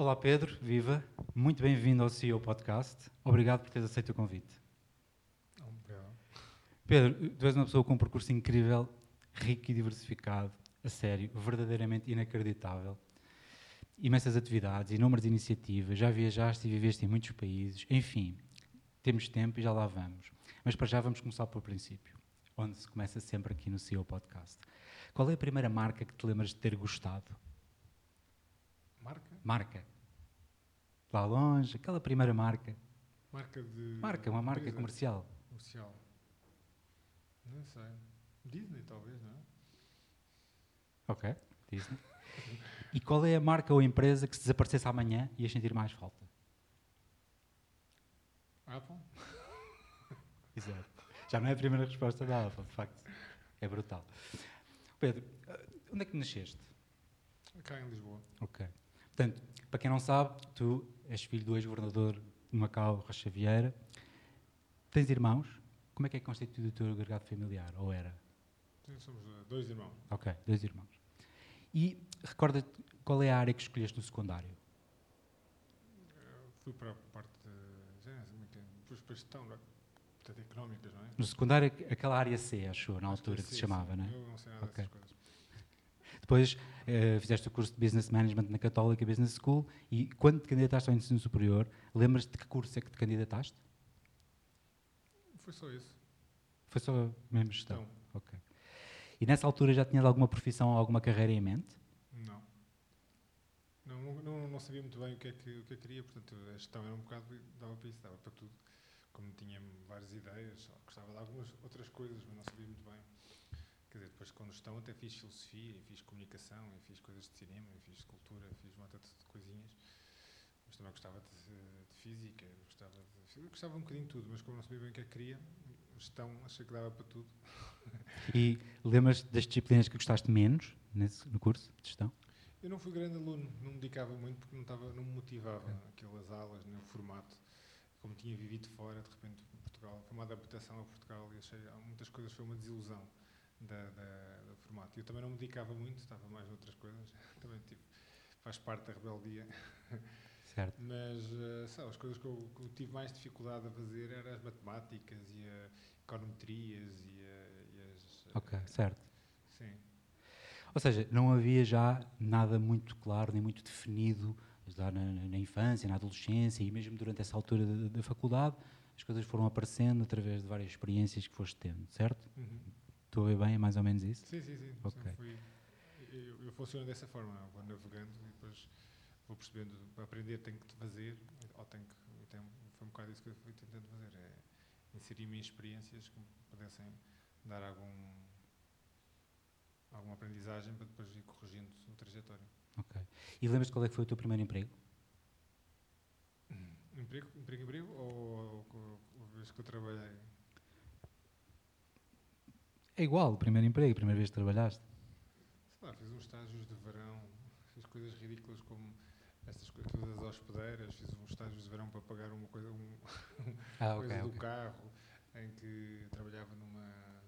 Olá Pedro, viva. Muito bem-vindo ao CEO Podcast. Obrigado por teres aceito o convite. Obrigado. Pedro, tu és uma pessoa com um percurso incrível, rico e diversificado, a sério, verdadeiramente inacreditável. Imensas atividades, inúmeras iniciativas, já viajaste e viveste em muitos países, enfim, temos tempo e já lá vamos. Mas para já vamos começar pelo princípio, onde se começa sempre aqui no CEO Podcast. Qual é a primeira marca que te lembras de ter gostado? Marca? Marca. Lá longe, aquela primeira marca. Marca de. Marca, uma marca empresa comercial. Comercial. Não sei. Disney, talvez, não é? Ok, Disney. E qual é a marca ou empresa que se desaparecesse amanhã ias sentir mais falta? Apple? Exato. Já não é a primeira resposta da Alfa, de facto. É brutal. Pedro, eh, onde é que nasceste? Cá em Lisboa. Ok. Portanto, para quem não sabe, tu és filho do ex-governador de Macau, Rocha Vieira. Tens irmãos? Como é que é constituído o teu agregado familiar? Ou era? Somos eh, dois irmãos. Ok, dois irmãos. E recorda-te qual é a área que escolheste no secundário? Eh, Fui para a parte de. Bem. Depois para a gestão, é? portanto, económicas, não é? No secundário, aquela área C, acho eu, na Acho que altura é que se chamava, sim. não é? Eu não sei nada Ok. dessas coisas. Depois eh, fizeste o curso de Business Management na Católica Business School e quando te candidataste ao ensino superior, lembras-te de que curso é que te candidataste? Foi só isso. Foi só mesmo gestão? Então, Ok. E nessa altura já tinhas alguma profissão ou alguma carreira em mente? não. Não, não, não, não sabia muito bem o que, é que, o que é que queria, portanto, a gestão era um bocado. dava para isso, dava para tudo. Como tinha várias ideias, gostava de algumas outras coisas, mas não sabia muito bem. Quer dizer, depois com gestão até fiz filosofia, fiz comunicação, fiz coisas de cinema, fiz escultura, fiz uma de coisinhas. Mas também gostava de, de física, gostava de, eu gostava um bocadinho de tudo, mas como não sabia bem o que é que queria, gestão achei que dava para tudo. E lembras-te das disciplinas que gostaste menos nesse, no curso de gestão? Eu não fui grande aluno, não me dedicava muito porque não, estava, não me motivava aquelas aulas, nem o formato. Como tinha vivido fora, de repente, Portugal, foi uma adaptação a Portugal e achei há muitas coisas foi uma desilusão da, da- do formato. Eu também não me dedicava muito, estava mais noutras coisas. Também tipo, faz parte da rebeldia. Certo. Mas eh, sabe, as coisas que eu, que eu tive mais dificuldade a fazer eram as matemáticas e as econometrias e, a- e as. eh, Ok, certo. Sim. Ou seja, não havia já nada muito claro, nem muito definido já na, na infância, na adolescência e mesmo durante essa altura da, da faculdade, as coisas foram aparecendo através de várias experiências que foste tendo, certo? Uhum. Estou a ver bem, é mais ou menos isso? Sim, sim, sim. Ok. Sempre fui- eu, eu funciono dessa forma, vou navegando e depois vou percebendo, para aprender tenho que fazer, ou tenho que, então, foi um bocado isso que eu fui tentando fazer, é inserir-me em experiências que me pudessem dar algum, alguma aprendizagem para depois ir corrigindo a trajetória. Ok. E lembras-te qual é que foi o teu primeiro emprego? Emprego, emprego, emprego, ou, ou, ou a vez que eu trabalhei? É igual, o primeiro emprego, a primeira vez que trabalhaste. Sei lá, fiz uns estágios de verão, fiz coisas ridículas como estas coisas todas as hospedeiras, fiz uns estágios de verão para pagar uma coisa, um, Ah, coisa do carro, em que trabalhava numa,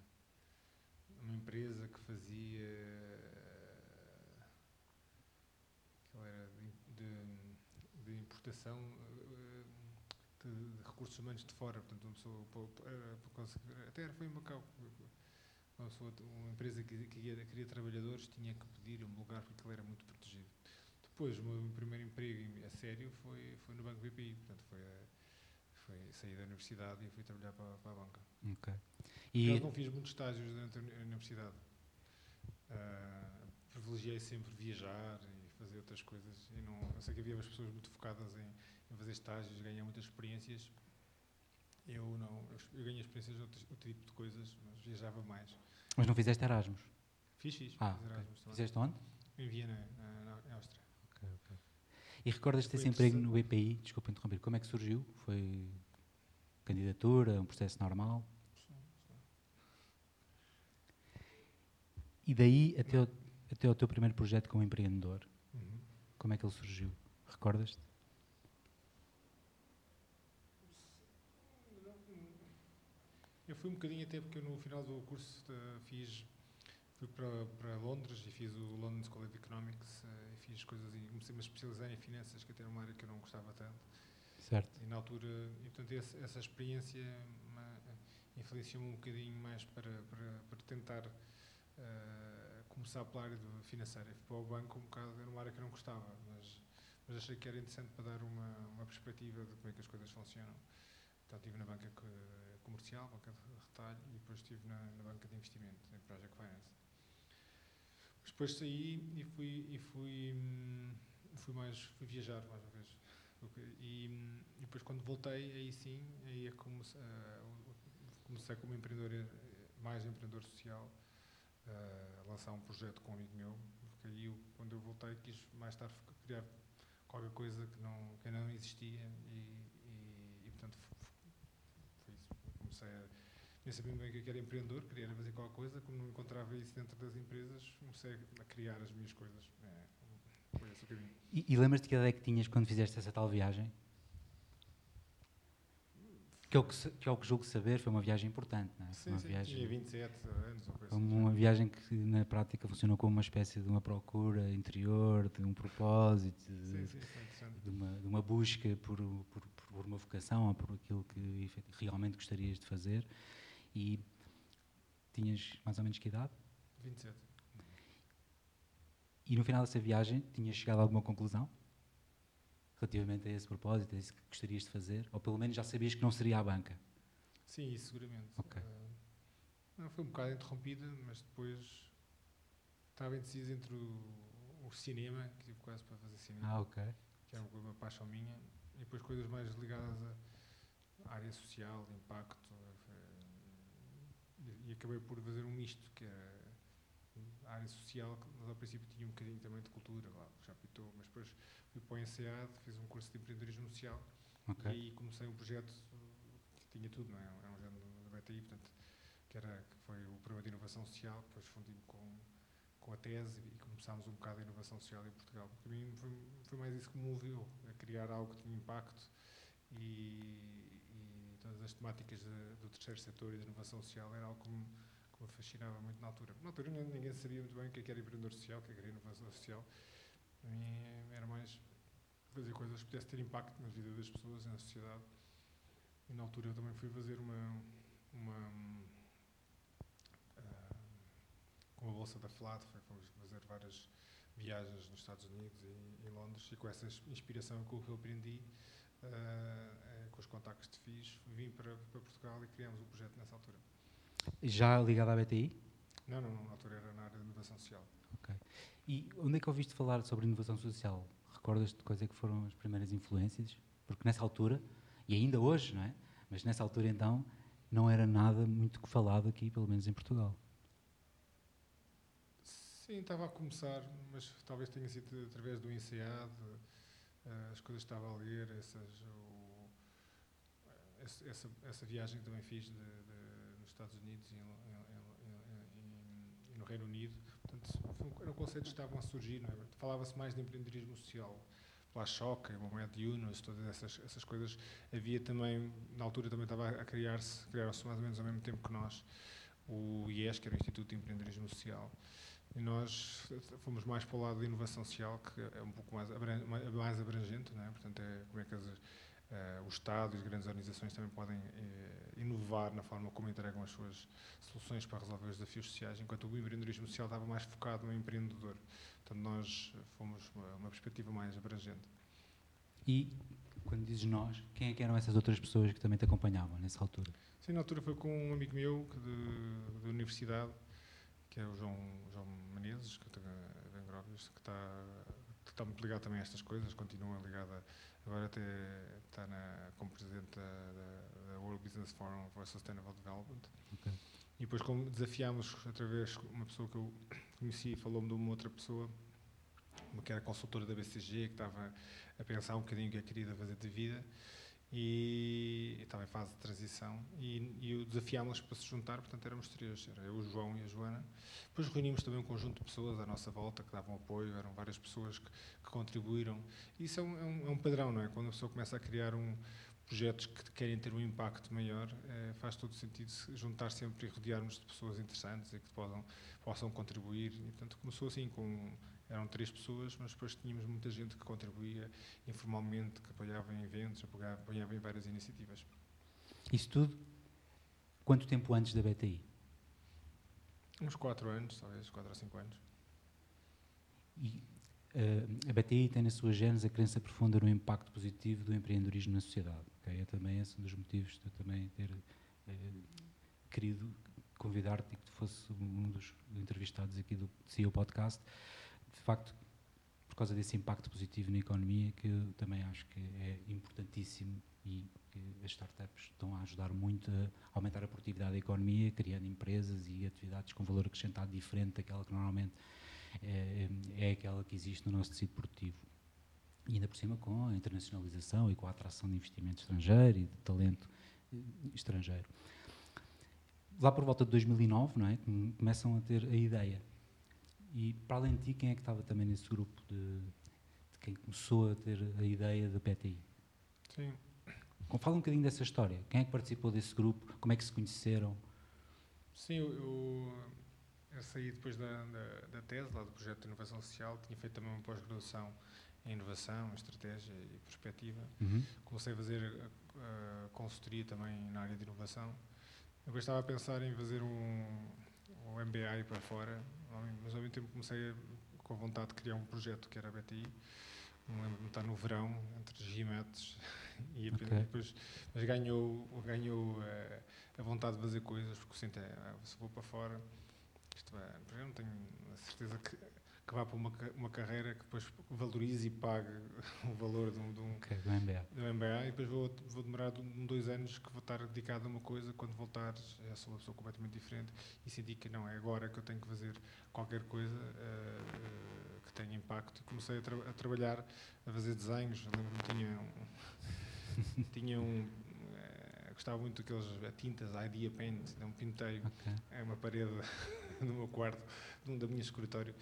numa empresa que fazia. aquilo era de, de- de importação eh, de, de recursos humanos de fora, portanto, uma pessoa, até foi em Macau. Uma, pessoa, uma empresa que, que ia- queria trabalhadores tinha que pedir um lugar porque aquilo era muito protegido. Depois, o meu primeiro emprego em- a sério foi, foi no Banco BPI, portanto, foi, foi sair da universidade e fui trabalhar para, para a banca. Ok. E... E, não fiz muitos estágios durante a uni- a universidade. Ah, privilegiei sempre viajar e fazer outras coisas. E não, eu sei que havia umas pessoas muito focadas em, em fazer estágios, ganhar muitas experiências. Eu não, eu, ganhei experiências de outro, outro tipo de coisas, mas viajava mais. mas não fizeste Erasmus? Fiz, fiz. Ah, fiz. Erasmus também. Fizeste onde? Em Viena, na, na, Áustria. Ok, ok. E recordas-te Foi desse emprego no. BPI? Desculpa interromper. Como é que surgiu? Foi candidatura, um processo normal? E daí até o, até o teu primeiro projeto como empreendedor, Uhum. como é que ele surgiu? Recordas-te? Eu fui um bocadinho até porque no final do curso eh, fiz fui para, para Londres e fiz o London School of Economics e fiz coisas e comecei a me especializar em finanças, que até era uma área que eu não gostava tanto. Certo. E na altura, e, portanto, essa, essa experiência influenciou-me um bocadinho mais para, para, para tentar uh, começar pela área financeira. Fui para o banco um bocado, era uma área que eu não gostava, mas, mas achei que era interessante para dar uma, uma perspectiva de como é que as coisas funcionam. Então estive na banca comercial, banca de retalho, e depois estive na, na banca de investimento, em Project Finance. Depois saí e fui, e fui, hum, fui, mais, fui viajar mais uma vez. E, hum, e depois quando voltei, aí sim, aí é como, uh, comecei como empreendedor, eh, mais empreendedor social, uh, a lançar um projeto com um amigo meu, porque aí eu, quando eu voltei quis mais tarde criar qualquer coisa que não, que não existia e portanto foi isso. Comecei a nem sabia bem o que era empreendedor, queria fazer qualquer coisa, como não encontrava isso dentro das empresas, comecei a criar as minhas coisas. É, foi esse o caminho. E, e lembras-te que ideia é que tinhas quando fizeste essa tal viagem? Que é o que, que, é que julgo saber, foi uma viagem importante, não é? Sim, uma sim, viagem, tinha 27 anos. Ou foi uma assim. viagem que na prática funcionou como uma espécie de uma procura interior, de um propósito, de, sim, sim, de, uma, de uma, busca por, por, por, uma vocação ou por aquilo que realmente gostarias de fazer. E tinhas mais ou menos que idade? 27. E no final dessa viagem tinhas chegado a alguma conclusão? relativamente a esse propósito, a isso que gostarias de fazer? Ou pelo menos já sabias que não seria a banca? Sim, isso seguramente. Okay. Uh, foi um bocado interrompida, mas depois estava indeciso entre o, o, cinema, que tive quase para fazer cinema, ah, okay. que era uma paixão minha, e depois coisas mais ligadas à área social, impacto. E, e acabei por fazer um misto, que é a área social, que ao princípio tinha um bocadinho também de cultura, lá, já pitou, mas depois fui para o ENSEAD, fiz um curso de empreendedorismo social okay. e aí comecei um projeto que tinha tudo, não é? Era um género da BTI, portanto, que, era, que foi o programa de inovação social, depois fundi-me com, com a tese e começámos um bocado a inovação social em Portugal. Para mim foi, foi mais isso que me moveu, a criar algo que tinha impacto e, e todas as temáticas de, do terceiro setor e da inovação social era algo que me, que me fascinava muito na altura. Na altura ninguém sabia muito bem o que é era empreendedor social, o que era inovação social, para mim era mais fazer coisas que pudessem ter impacto na vida das pessoas, na sociedade. E na altura eu também fui fazer uma. uma uh, com a bolsa da FLAT, fomos fazer várias viagens nos Estados Unidos e em Londres, e com essa inspiração com o que eu aprendi, uh, com os contactos que fiz, vim para, para Portugal e criámos o projeto nessa altura. Já ligado à BTI? Não, não, não, na altura era na área de inovação social. Ok. E onde é que ouviste falar sobre inovação social? Recordas-te de quais é que foram as primeiras influências? Porque nessa altura, e ainda hoje, não é? Mas nessa altura então, não era nada muito falado aqui, pelo menos em Portugal. Sim, estava a começar, mas talvez tenha sido através do INSEAD, eh, as coisas que estava a ler, essas, o, essa, essa, viagem que também fiz de, de, nos Estados Unidos e, em, em, em, no Reino Unido, Portanto, eram conceitos que estavam a surgir. É? Falava-se mais de empreendedorismo social. Pela Choca, o Momento Yunus, todas essas, essas coisas. Havia também, na altura também estava a criar-se, criaram-se mais ou menos ao mesmo tempo que nós, o IES, que era o Instituto de Empreendedorismo Social. E nós fomos mais para o lado da inovação social, que é um pouco mais, mais abrangente, não é? portanto, é como é que as, Uh, o Estado e as grandes organizações também podem uh, inovar na forma como entregam as suas soluções para resolver os desafios sociais, enquanto o empreendedorismo social estava mais focado no empreendedor. Portanto, nós fomos uma, uma perspectiva mais abrangente. E, quando dizes nós, quem é que eram essas outras pessoas que também te acompanhavam nessa altura? Sim, na altura foi com um amigo meu da universidade, que é o João, João Menezes, que, está, que está, está muito ligado também a estas coisas, continua ligado a Agora até está na, como presidente da, da, World Business Forum for Sustainable Development. Okay. E depois, como desafiámos, através uma pessoa que eu conheci, falou-me de uma outra pessoa, uma que era consultora da BCG, que estava a pensar um bocadinho o que é que queria fazer de vida, e, estava em fase de transição e, e o desafiámos para se juntar, portanto éramos três, era eu, o João e a Joana. Depois reunimos também um conjunto de pessoas à nossa volta que davam apoio, eram várias pessoas que, que contribuíram. Isso é um, é, um, é um, padrão, não é? Quando a pessoa começa a criar um projetos que querem ter um impacto maior, eh, faz todo sentido juntar sempre e rodearmos de pessoas interessantes e que possam, possam contribuir. E, portanto, começou assim com eram três pessoas, mas depois tínhamos muita gente que contribuía informalmente, que apoiava em eventos, apoiava, apoiava em várias iniciativas. Isso tudo, quanto tempo antes da BTI? Uns quatro anos, talvez, quatro ou cinco anos. E uh, a BTI tem na sua gênese a crença profunda no impacto positivo do empreendedorismo na sociedade. Okay? É também esse um dos motivos de eu também ter uh, querido convidar-te e que tu fosse um dos entrevistados aqui do CEO Podcast. De facto, por causa desse impacto positivo na economia, que eu também acho que é importantíssimo e que as startups estão a ajudar muito a aumentar a produtividade da economia, criando empresas e atividades com valor acrescentado diferente daquela que normalmente é, é aquela que existe no nosso tecido produtivo. E ainda por cima com a internacionalização e com a atração de investimento estrangeiro e de talento eh, estrangeiro. Lá por volta de 2009, não é, começam a ter a ideia. E para além de ti, quem é que estava também nesse grupo de, de quem começou a ter a ideia da PTI? Sim, Fala um bocadinho dessa história. Quem é que participou desse grupo? Como é que se conheceram? Sim, eu, eu, eu saí depois da, da, da, tese, lá do projeto de inovação social, tinha feito também uma pós-graduação em inovação, estratégia e perspectiva. Uhum. Comecei a fazer uh, consultoria também na área de inovação. Eu estava a pensar em fazer um, um MBA para fora, mas ao mesmo tempo comecei a, com a vontade de criar um projeto que era a BTI. Não lembro-me estar no verão, entre gimetes e okay. depois mas ganhou, ganhou uh, a vontade de fazer coisas, porque sinto, ah, se vou para fora, isto é, eu não tenho a certeza que, que vá para uma, uma carreira que depois valorize e pague o valor de um, de um, okay, do MBA. do MBA e depois vou, vou demorar um, dois anos que vou estar dedicado a uma coisa, quando voltar já sou uma pessoa completamente diferente e senti que não, é agora que eu tenho que fazer qualquer coisa uh, que tenha impacto. Comecei a, tra a trabalhar, a fazer desenhos, lembro-me tinha um, tinha um. Uh, gostava muito daqueles tintas, Idea Paint, então pintei okay. é uma parede do meu quarto, de um da minha escritório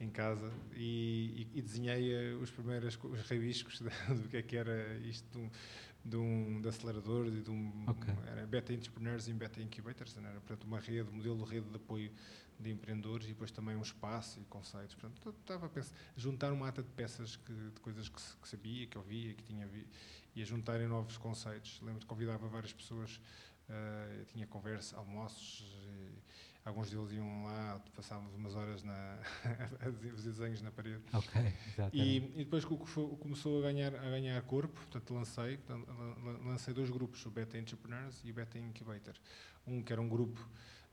em casa e, e, e desenhei eh, os primeiros os rabiscos do que é que era isto de um, de, um, de aceleradores e de um okay. era Beta Entrepreneurs e Beta Incubators, era portanto uma rede, modelo de rede de apoio de empreendedores e depois também um espaço e conceitos. Portanto, estava a pensar, juntar uma ata de peças que, de coisas que, que sabia, que ouvia, que tinha vi, e a juntarem novos conceitos. Lembro que convidava várias pessoas, uh, tinha conversa, almoços, alguns deles iam lá, passávamos umas horas na, a fazer desenhos na parede. Ok, e, e, depois começou a ganhar, a ganhar corpo, portanto lancei, lancei dois grupos, o Beta Entrepreneurs e o Beta Incubator. Um que era um grupo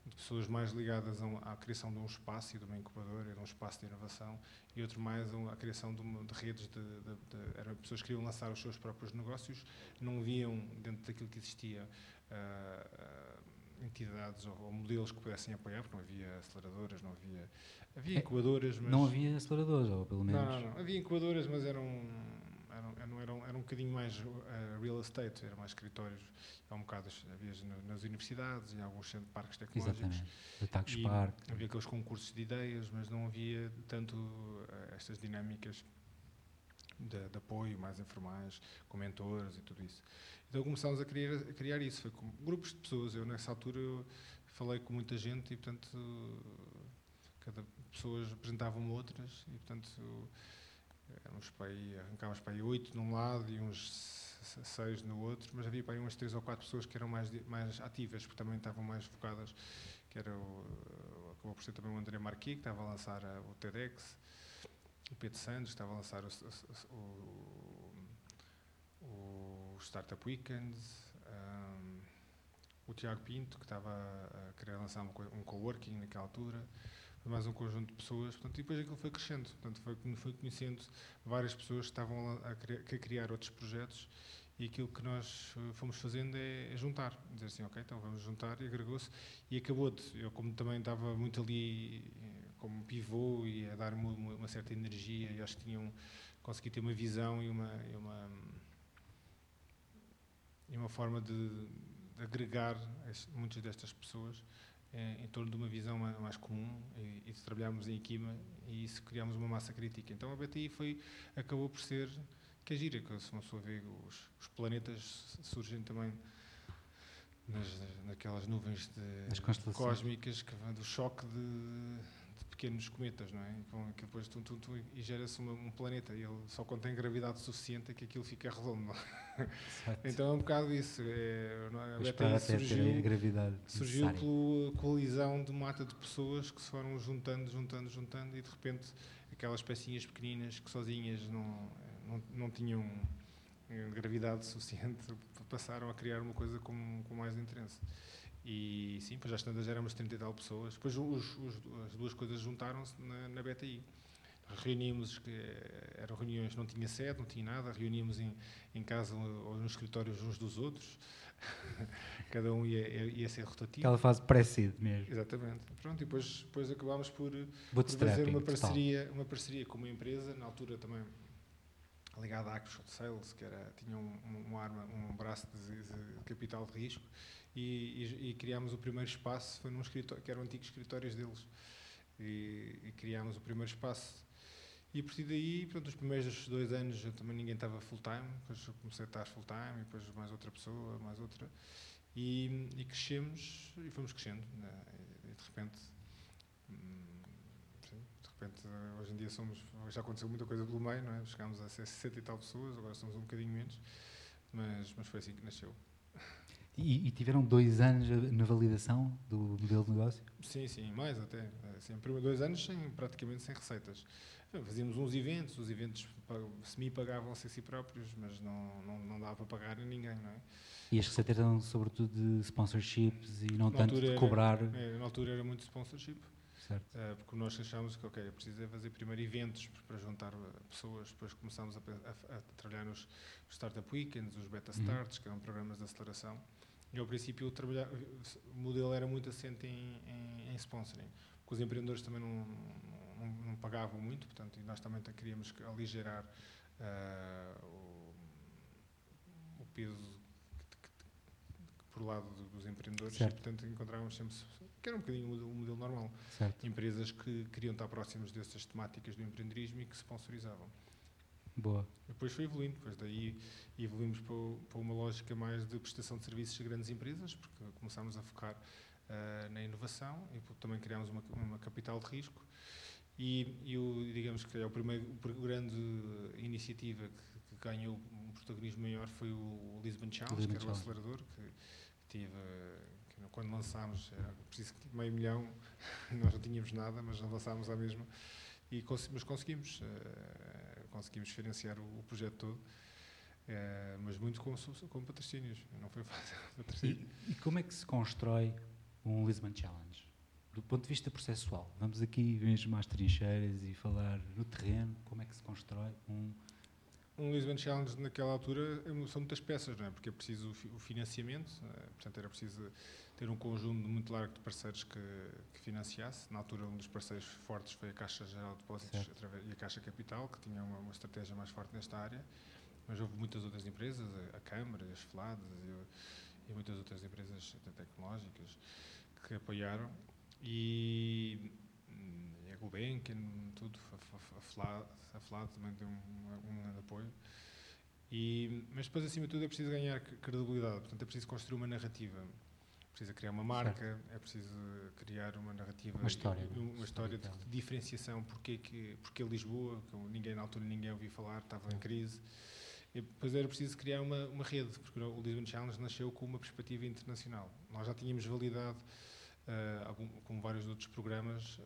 de pessoas mais ligadas à criação de um espaço e de uma incubadora, de um espaço de inovação, e outro mais à criação de, uma, de redes de, de, de, eram pessoas que queriam lançar os seus próprios negócios, não viam dentro daquilo que existia uh, entidades ou, ou, modelos que pudessem apoiar, porque não havia aceleradoras, não havia havia é, incubadoras, mas não havia aceleradoras, ou pelo menos não, não, não. havia incubadoras, mas eram eram, eram, eram, era um bocadinho mais uh, real estate, eram mais escritórios, há um bocado havia nas universidades e alguns centros, parques tecnológicos. Exatamente, Park. Havia aqueles concursos de ideias, mas não havia tanto uh, estas dinâmicas de, de, apoio mais informais, com mentores e tudo isso. Então começámos a criar, a criar isso, foi com grupos de pessoas. Eu, nessa altura, eu falei com muita gente e, portanto, cada pessoas apresentavam outras e, portanto, éramos para aí, arrancávamos para aí oito num lado e uns seis no outro, mas havia para aí umas três ou quatro pessoas que eram mais, mais ativas, porque também estavam mais focadas, que era o, acabou por ser também o André Marquis, que estava a lançar a, o TEDx, o Pedro Santos, estava a lançar o, o, o Startup Weekends, um, o Tiago Pinto, que estava a querer lançar um, um coworking naquela altura, mais um conjunto de pessoas, portanto, e depois aquilo foi crescendo, portanto, foi, foi conhecendo várias pessoas que estavam a, a criar outros projetos e aquilo que nós eh, fomos fazendo é, é juntar, dizer assim, ok, então vamos juntar e agregou-se e acabou de, eu como também estava muito ali como pivô e a dar uma, uma, certa energia. E acho que tinham, consegui ter uma visão e uma, e uma, e uma forma de, de agregar muitas destas pessoas eh, em torno de uma visão mais comum. E, e de trabalharmos em equipa e isso criamos uma massa crítica. Então a BTI foi, acabou por ser que é gira, que se uma pessoa vê os, os planetas surgem também nas, naquelas nuvens de, cósmicas que do choque de, pequenos cometas, não é? Que depois tum, tum, tum, e gera-se um planeta e ele só tem gravidade suficiente é que aquilo fica redondo. então é um bocado isso. É, a Beta surgiu, gravidade surgiu pela colisão de mata de pessoas que se foram juntando, juntando, juntando e de repente aquelas pecinhas pequeninas que sozinhas não, não, não tinham eh, gravidade suficiente passaram a criar uma coisa com, com mais interesse. E sim, pois já estando éramos 30 e tal pessoas. Depois os, os, as duas coisas juntaram-se na, na BTI. Reuníamos, que eram reuniões, não tinha sede, não tinha nada, reuníamos em, em casa ou nos escritórios uns dos outros. Cada um ia, ia ser rotativo. Aquela fase pré-seed mesmo. Exatamente. Pronto, e depois, depois acabámos por, por fazer uma parceria, uma parceria com uma empresa, na altura também ligado à Acros Sales, que era, tinha um, um, arma, um braço de, de, capital de risco, e, e, e, criámos o primeiro espaço, foi num escritório, que eram antigos escritórios deles, e, e criámos o primeiro espaço. E a partir daí, pronto, os primeiros dois anos eu também ninguém estava full time, depois comecei a estar full time, e depois mais outra pessoa, mais outra, e, e crescemos, e fomos crescendo, né? e, de repente repente, hoje em dia somos, já aconteceu muita coisa pelo meio, não é? Chegámos a ser 60 e tal pessoas, agora somos um bocadinho menos, mas, mas foi assim que nasceu. E, e, tiveram dois anos na validação do modelo de negócio? Sim, sim, mais até. Sempre dois anos sem, praticamente sem receitas. Fazíamos uns eventos, os eventos semi-pagavam-se a si próprios, mas não, não, não dava para pagar a ninguém, não é? E as receitas eram sobretudo de sponsorships e não na tanto de cobrar... Era, na altura era muito sponsorship. Uh, porque nós achamos que, ok, é preciso fazer primeiro eventos para juntar eh, pessoas, depois começamos a, a, a trabalhar nos Startup Weekends, os Beta uhum. Starts, uhum. que eram programas de aceleração. E ao princípio o, o modelo era muito assente em, em, em, sponsoring, porque os empreendedores também não, não, não, pagavam muito, portanto, e nós também queríamos aligerar uh, o, o peso por lado dos empreendedores certo. e, portanto, encontrávamos sempre, que era um bocadinho o modelo, modelo normal, certo. empresas que queriam estar próximas dessas temáticas do empreendedorismo e que sponsorizavam. Boa. Depois foi evoluindo, depois daí evoluímos para, uma lógica mais de prestação de serviços a grandes empresas, porque começámos a focar uh, na inovação e também criámos uma, uma capital de risco. E, e o, digamos que é o primeiro o grande iniciativa que, que ganhou um protagonismo maior foi o Lisbon Challenge, Lisbon que era o acelerador, que tive, quando lançámos, era preciso meio milhão, nós não tínhamos nada, mas lançámos à mesma, e mas conseguimos, uh, conseguimos financiar o, o projeto todo, uh, mas muito com, com patrocínios, não foi fácil. E, e, como é que se constrói um Lisbon Challenge? Do ponto de vista processual, vamos aqui mesmo às trincheiras e falar no terreno, como é que se constrói um um Lisbon Challenge naquela altura são muitas peças, não é? Porque é preciso o financiamento, é? portanto era preciso ter um conjunto muito largo de parceiros que, que, financiasse. Na altura um dos parceiros fortes foi a Caixa Geral de Depósitos e a Caixa Capital, que tinha uma, uma, estratégia mais forte nesta área, mas houve muitas outras empresas, a, a Câmara, as FLADs e, e, muitas outras empresas tecnológicas que apoiaram e, a Gulbenkian, tudo, a, a, a FLAD, a FLAD também deu um, um grande apoio. E, mas depois, acima de tudo, é preciso ganhar credibilidade, portanto, é preciso construir uma narrativa. É preciso criar uma marca, certo. é preciso criar uma narrativa, uma história, uma, uma história de, de, diferenciação. Porque, que, porque Lisboa, que ninguém na altura ninguém ouviu falar, estava em crise. E depois era preciso criar uma, uma rede, porque o Lisbon Challenge nasceu com uma perspectiva internacional. Nós já tínhamos validado algum, com vários outros programas, uh,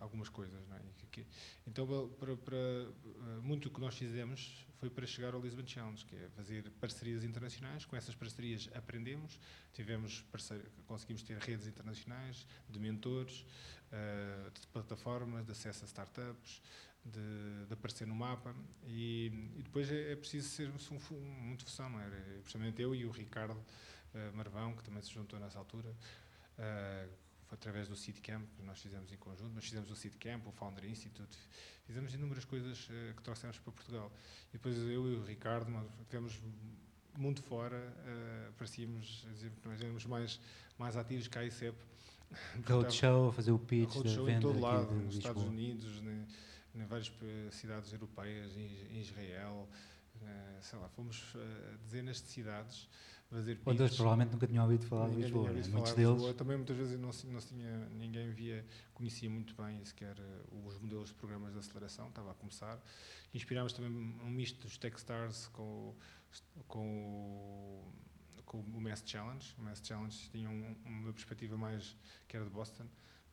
algumas coisas. É? Então, para, para uh, muito o que nós fizemos foi para chegar ao Lisbon Challenge, que é fazer parcerias internacionais. Com essas parcerias aprendemos, tivemos conseguimos ter redes internacionais de mentores, de plataformas, de acesso a startups, de, de, aparecer no mapa e, e depois é, é, preciso ser um, um, muito função, não é? Principalmente eu e o Ricardo uh, Marvão, que também se juntou nessa altura, Uh, foi através do Seedcamp que nós fizemos em conjunto, mas fizemos o Seedcamp, o Founder Institute, fizemos inúmeras coisas uh, que trouxemos para Portugal. E depois eu e o Ricardo tivemos muito fora, uh, parecíamos nós éramos mais, mais ativos que a ICEP. Roadshow, fazer o pitch da venda em todo lado, nos Estados Unidos, em, em várias cidades europeias, em, em Israel, sei lá, fomos a dezenas de cidades fazer Outras provavelmente nunca tinham ouvido falar de Lisboa. Né? Muitos deles. Lisboa. Também muitas vezes não, não tinha, ninguém via, conhecia muito bem sequer os modelos de programas de aceleração, estava a começar. Inspirámos também um misto dos Techstars com, com, com o Mass Challenge. O Mass Challenge tinha um, uma perspectiva mais, que era de Boston,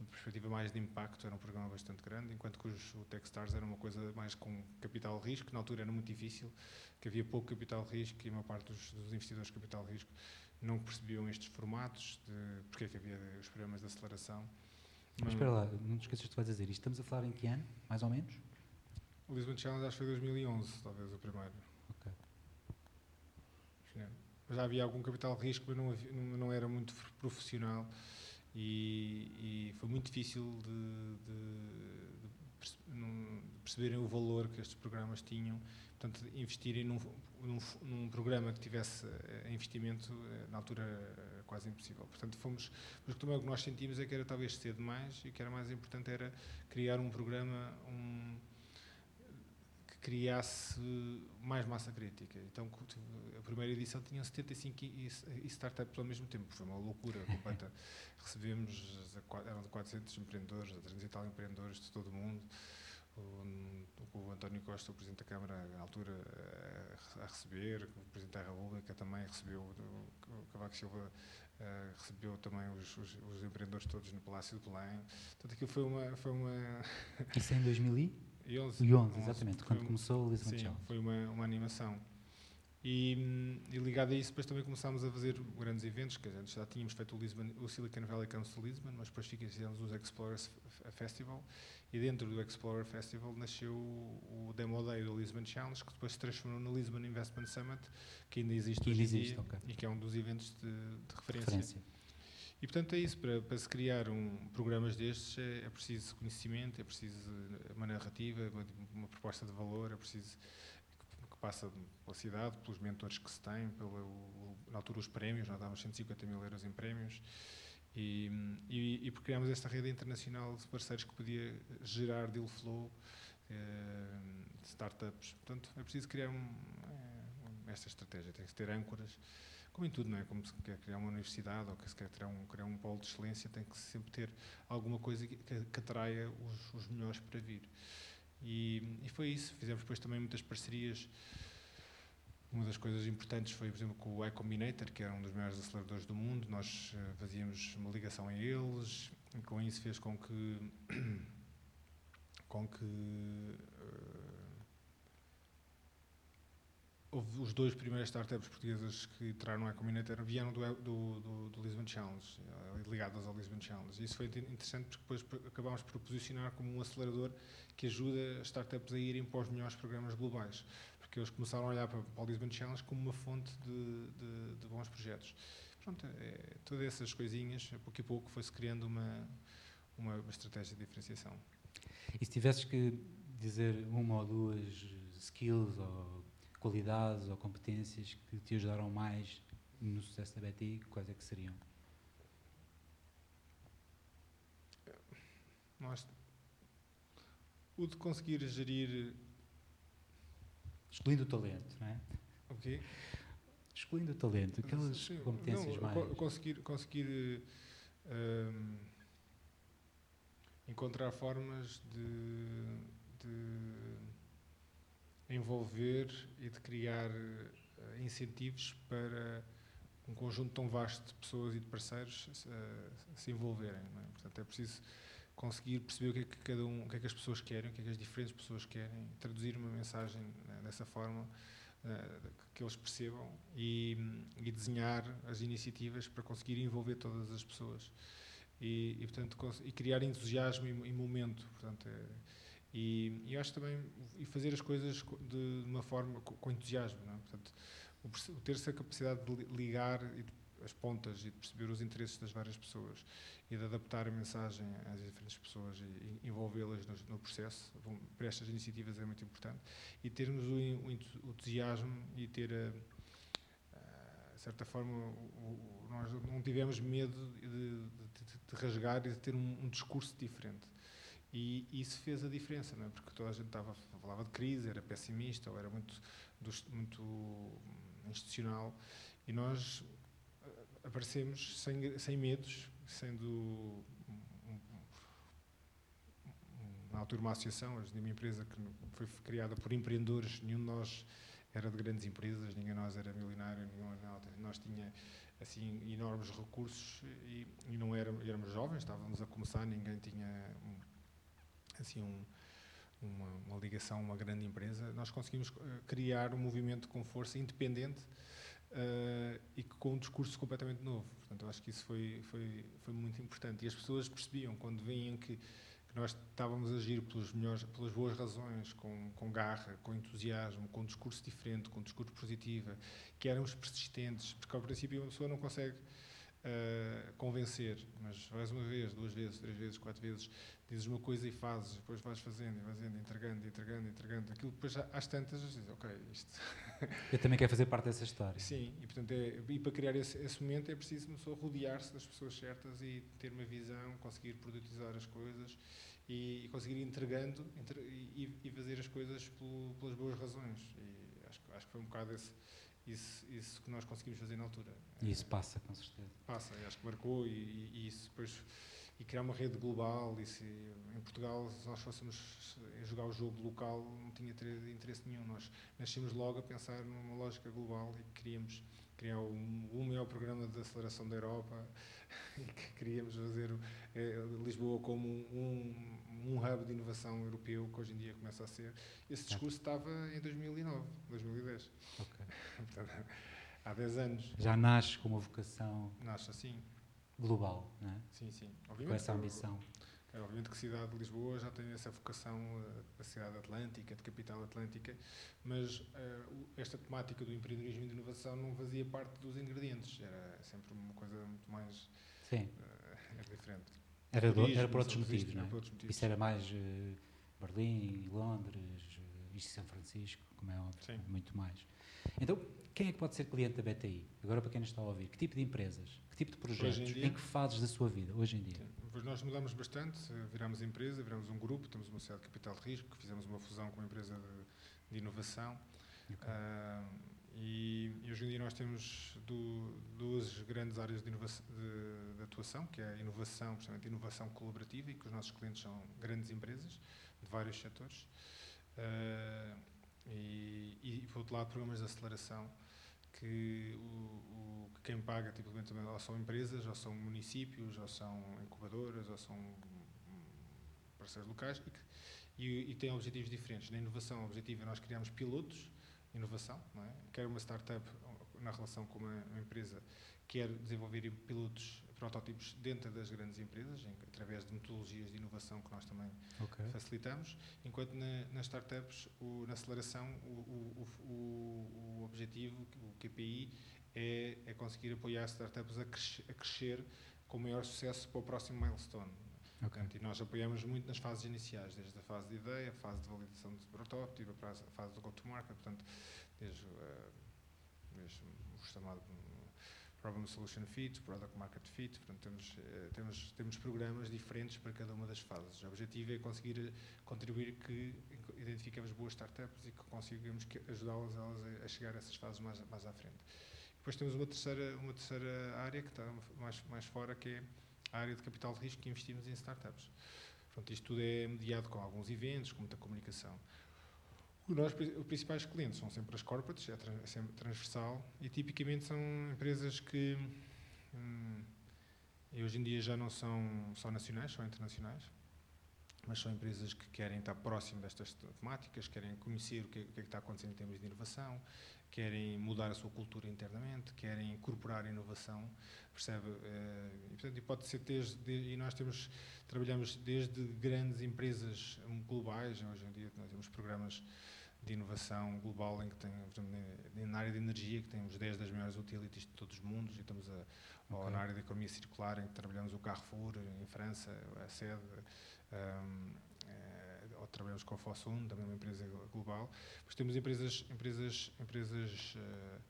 uma perspectiva mais de impacto, era um programa bastante grande, enquanto que os, o Techstars era uma coisa mais com capital risco, que na altura era muito difícil, que havia pouco capital risco e a maior parte dos, dos investidores de capital risco não percebiam estes formatos, de porque é que havia os programas de aceleração. Mas espera lá, não te esqueças de vais dizer isto. Estamos a falar em que ano, mais ou menos? O Lisbon Challenge acho que foi 2011, talvez o primeiro. Ok. Já havia algum capital risco, mas não, havia, não era muito profissional e, e foi muito difícil de, de, de, perceberem o valor que estes programas tinham. Portanto, investirem num, num, num programa que tivesse uh, investimento, uh, na altura, uh, quase impossível. Portanto, fomos. Mas também o que nós sentimos é que era talvez cedo demais e que era mais importante era criar um programa. Um, criasse mais massa crítica. Então, a primeira edição tinha 75 startups ao mesmo tempo. Foi uma loucura completa. Recebemos, eram de 400 empreendedores, 300 e tal empreendedores de todo o mundo. O, o António Costa, o Presidente da Câmara, à altura, a, receber, o Presidente da República também recebeu, o Cavaco Silva Uh, recebeu também os, os, os, empreendedores todos no Palácio de Belém. Portanto, aquilo foi uma... Foi uma Isso é em 2000 e? 11, 11, exatamente, quando começou o Lisbon Sim, foi uma, uma animação. E, e, ligado a isso, depois também começámos a fazer grandes eventos, que a gente já tínhamos feito o, Lisbon, o Silicon Valley Council Lisbon, mas depois fizemos os Explorers Festival, e dentro do Explorer Festival nasceu o Demo Day do Lisbon Challenge, que depois se transformou no Lisbon Investment Summit, que ainda existe que hoje dia, okay. e que é um dos eventos de, de referência. referência. E, portanto, é isso. Para, para se criar um, programas destes é, é, preciso conhecimento, é preciso uma narrativa, uma, uma proposta de valor, é preciso que, que passa pela cidade, pelos mentores que se tem, pelo, na altura os prémios, nós dávamos 150 mil euros em prémios, e, e, e porque criámos esta rede internacional de parceiros que podia gerar deal flow, eh, startups. Portanto, é preciso criar um, é, esta estratégia, tem que ter âncoras como em tudo, não é? Como se quer criar uma universidade ou que se quer criar um, criar um polo de excelência, tem que sempre ter alguma coisa que, que atraia os, os, melhores para vir. E, e, foi isso. Fizemos depois também muitas parcerias. Uma das coisas importantes foi, por exemplo, com o iCombinator, que era um dos maiores aceleradores do mundo. Nós uh, fazíamos uma ligação a eles, e com isso fez com que com que uh, houve os dois primeiros startups portuguesas que entraram no Ecombinator vieram do, do, do, do, Lisbon Challenge, eh, ligadas ao Lisbon Challenge. Isso foi interessante porque depois acabámos por posicionar como um acelerador que ajuda startups a irem para os melhores programas globais, porque eles começaram a olhar para, o Lisbon Challenge como uma fonte de, de, de bons projetos. Pronto, é, todas essas coisinhas, a pouco a pouco, foi-se criando uma, uma, uma estratégia de diferenciação. E se tivesses que dizer uma ou duas skills ou qualidades ou competências que te ajudaram mais no sucesso da BTI, quais é que seriam? Nós, o de conseguir gerir... Excluindo o talento, não é? O quê? Excluindo o talento, aquelas Sim, competências não, mais... Conseguir, conseguir um, encontrar formas de, de envolver e de criar uh, incentivos para um conjunto tão vasto de pessoas e de parceiros uh, se envolverem. É? Portanto, é preciso conseguir perceber o que é que cada um, o que é que as pessoas querem, o que é que as diferentes pessoas querem, traduzir uma mensagem né, dessa forma uh, que eles percebam e, e, desenhar as iniciativas para conseguir envolver todas as pessoas e, e portanto e criar entusiasmo e, e momento. Portanto, é, e, e acho também e fazer as coisas de uma forma com, com entusiasmo, não é? Portanto, o, ter essa capacidade de ligar as pontas e de perceber os interesses das várias pessoas e de adaptar a mensagem às diferentes pessoas e, envolvê-las no, no, processo para estas iniciativas é muito importante e termos o, o, entusiasmo e ter a, de certa forma nós não tivemos medo de, de, de, rasgar e de ter um, um discurso diferente E isso fez a diferença, não é? porque toda a gente falava de crise, era pessimista ou era muito, muito institucional e nós eh, aparecemos sem, sem medos, sendo na altura uma associação, a uma empresa que foi criada por empreendedores, nenhum de nós era de grandes empresas, ninguém de nós era milionário, nenhum de nós tinha assim enormes recursos e, e não éramos, éramos jovens, estávamos a começar, ninguém tinha assim um, uma, uma, ligação uma grande empresa. Nós conseguimos eh, criar um movimento com força independente uh, e com um discurso completamente novo. Portanto, eu acho que isso foi foi foi muito importante e as pessoas percebiam quando vinham que que nós estávamos a agir pelos melhores, pelas boas razões, com, com garra, com entusiasmo, com um discurso diferente, com um discurso positivo, que éramos persistentes, porque ao princípio uma pessoa não consegue uh, convencer, mas vais uma vez, duas vezes, três vezes, quatro vezes, dizes uma coisa e fazes, depois vais fazendo, e fazendo, entregando, entregando, entregando, aquilo depois às tantas dizes, ok, isto... Eu também quero fazer parte dessa história. Sim, e portanto, é, e para criar esse, esse momento é preciso uma pessoa rodear-se das pessoas certas e ter uma visão, conseguir produtizar as coisas e, e conseguir ir entregando entre, e, e, fazer as coisas pelo, pelas boas razões. E acho, acho que foi um bocado esse, isso, isso que nós conseguimos fazer na altura. E isso passa, com certeza. Passa, acho que marcou e, e isso depois e criar uma rede global. E se em Portugal, se nós fôssemos jogar o jogo local, não tinha interesse nenhum. Nós nascemos logo a pensar numa lógica global e queríamos criar o, o maior programa de aceleração da Europa e que queríamos fazer é, Lisboa como um, um, hub de inovação europeu, que hoje em dia começa a ser. Esse discurso estava em 2009, 2010. Okay. Portanto, há 10 anos. Já nasce com uma vocação. Nasce assim. Global, não é? Sim, sim. Obviamente, com essa ambição. É, obviamente que a cidade de Lisboa já tem essa vocação, a eh, cidade atlântica, de capital atlântica, mas uh, esta temática do empreendedorismo e de inovação não fazia parte dos ingredientes, era sempre uma coisa muito mais Sim. Uh, era diferente. Era, do, era por outros motivos, não é? Outros motivos. Isso era mais uh, Berlim, Londres, e São Francisco, como é óbvio, Sim. muito mais. Então, quem é que pode ser cliente da BTI? Agora, para quem nos está a ouvir, que tipo de empresas, que tipo de projetos, em, dia, em, que fases da sua vida, hoje em dia? Nós mudamos bastante, viramos empresa, viramos um grupo, temos uma sociedade de capital de risco, fizemos uma fusão com uma empresa de, de inovação. Okay. Uh, e, e, hoje em dia nós temos do, duas grandes áreas de, de, de, atuação, que é a inovação, precisamente inovação colaborativa, e que os nossos clientes são grandes empresas de vários setores. Uh, e, e, por outro lado, programas de aceleração, que, o, o, quem paga tipicamente ou são empresas, ou são municípios, ou são incubadoras, ou são parceiros locais, e, que, e, e têm objetivos diferentes. Na inovação, o objetivo é nós criarmos pilotos inovação, não é? quer uma startup na relação com uma, uma empresa quer desenvolver pilotos, protótipos dentro das grandes empresas, em, através de metodologias de inovação que nós também okay. facilitamos, enquanto na, nas startups, o, na aceleração, o, o, o, objetivo, o KPI, é, é conseguir apoiar startups a, crescer, a crescer com maior sucesso para o próximo milestone. Okay. Portanto, e nós apoiamos muito nas fases iniciais, desde a fase de ideia, a fase de validação de protótipo, a fase do go-to-market, portanto, desde, uh, desde o chamado Problem Solution Fit, Product Market Fit, portanto, temos, uh, temos, temos programas diferentes para cada uma das fases. O objetivo é conseguir contribuir que identifiquemos boas startups e que consigamos ajudá-las a chegar a essas fases mais, mais à frente. Depois temos uma terceira, uma terceira área que está mais, mais fora, que é a área de capital de risco que investimos em startups. Pronto, isto tudo é mediado com alguns eventos, com muita comunicação. Nós, os principais clientes são sempre as corporates, é, é sempre transversal, e tipicamente são empresas que hum, hoje em dia já não são só nacionais, são internacionais, mas são empresas que querem estar próximo destas temáticas, querem conhecer o que, é, o que, é que está acontecendo em termos de inovação, querem mudar a sua cultura internamente, querem incorporar inovação, percebe? Eh, e, portanto, pode ser desde, e nós temos, trabalhamos desde grandes empresas globais, hoje em dia nós temos programas de inovação global em que tem, na área de energia, que temos 10 das maiores utilities de todos os mundos, e estamos a, okay. na área da economia circular, em que trabalhamos o Carrefour, em França, a sede, um, ou trabalhamos com a Fosun, também uma empresa global. Depois temos empresas, empresas, empresas uh,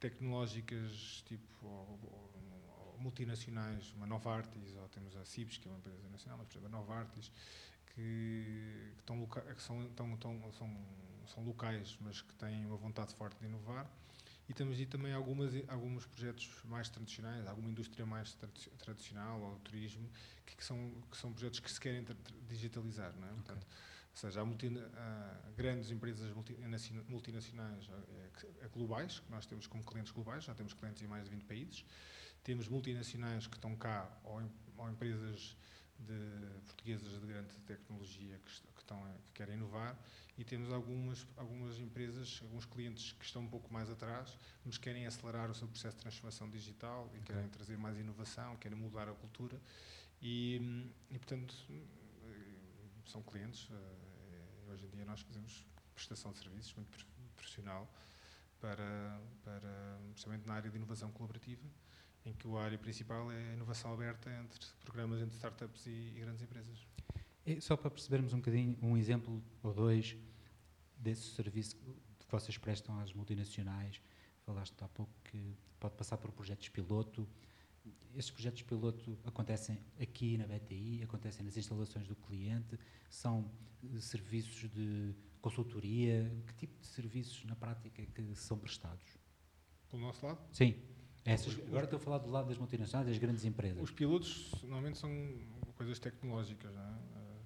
tecnológicas, tipo, ou, ou, multinacionais, uma Novartis, ou temos a Cibs, que é uma empresa nacional, mas por exemplo a Novartis, que, que, estão que são, estão, estão, são, são locais, mas que têm uma vontade forte de inovar. E temos aí também algumas, alguns projetos mais tradicionais, alguma indústria mais tradicional, ou turismo, que, que, são, que são projetos que se querem digitalizar. Não é? Okay. Portanto, ou seja, há, multi, há grandes empresas multinacionais é, globais, que nós temos como clientes globais, já temos clientes em mais de 20 países. Temos multinacionais que estão cá, ou, ou empresas de portuguesas de grande tecnologia que, que, estão, que querem inovar e temos algumas, algumas empresas, alguns clientes que estão um pouco mais atrás, mas querem acelerar o seu processo de transformação digital e okay. querem trazer mais inovação, querem mudar a cultura e, e portanto, são clientes. Eh, hoje em dia nós fazemos prestação de serviços muito profissional para, para, justamente na área de inovação colaborativa em que a área principal é a inovação aberta entre programas entre startups e, e grandes empresas. E só para percebermos um bocadinho, um exemplo ou dois desse serviço que vocês prestam às multinacionais, falaste há pouco que pode passar por projetos piloto. Estes projetos piloto acontecem aqui na BTI, acontecem nas instalações do cliente, são eh, serviços de consultoria, que tipo de serviços na prática que são prestados? Pelo nosso lado? Sim. Essas, agora estou a falar do lado das multinacionais, das grandes empresas. Os pilotos normalmente são coisas tecnológicas. Não é? Eh,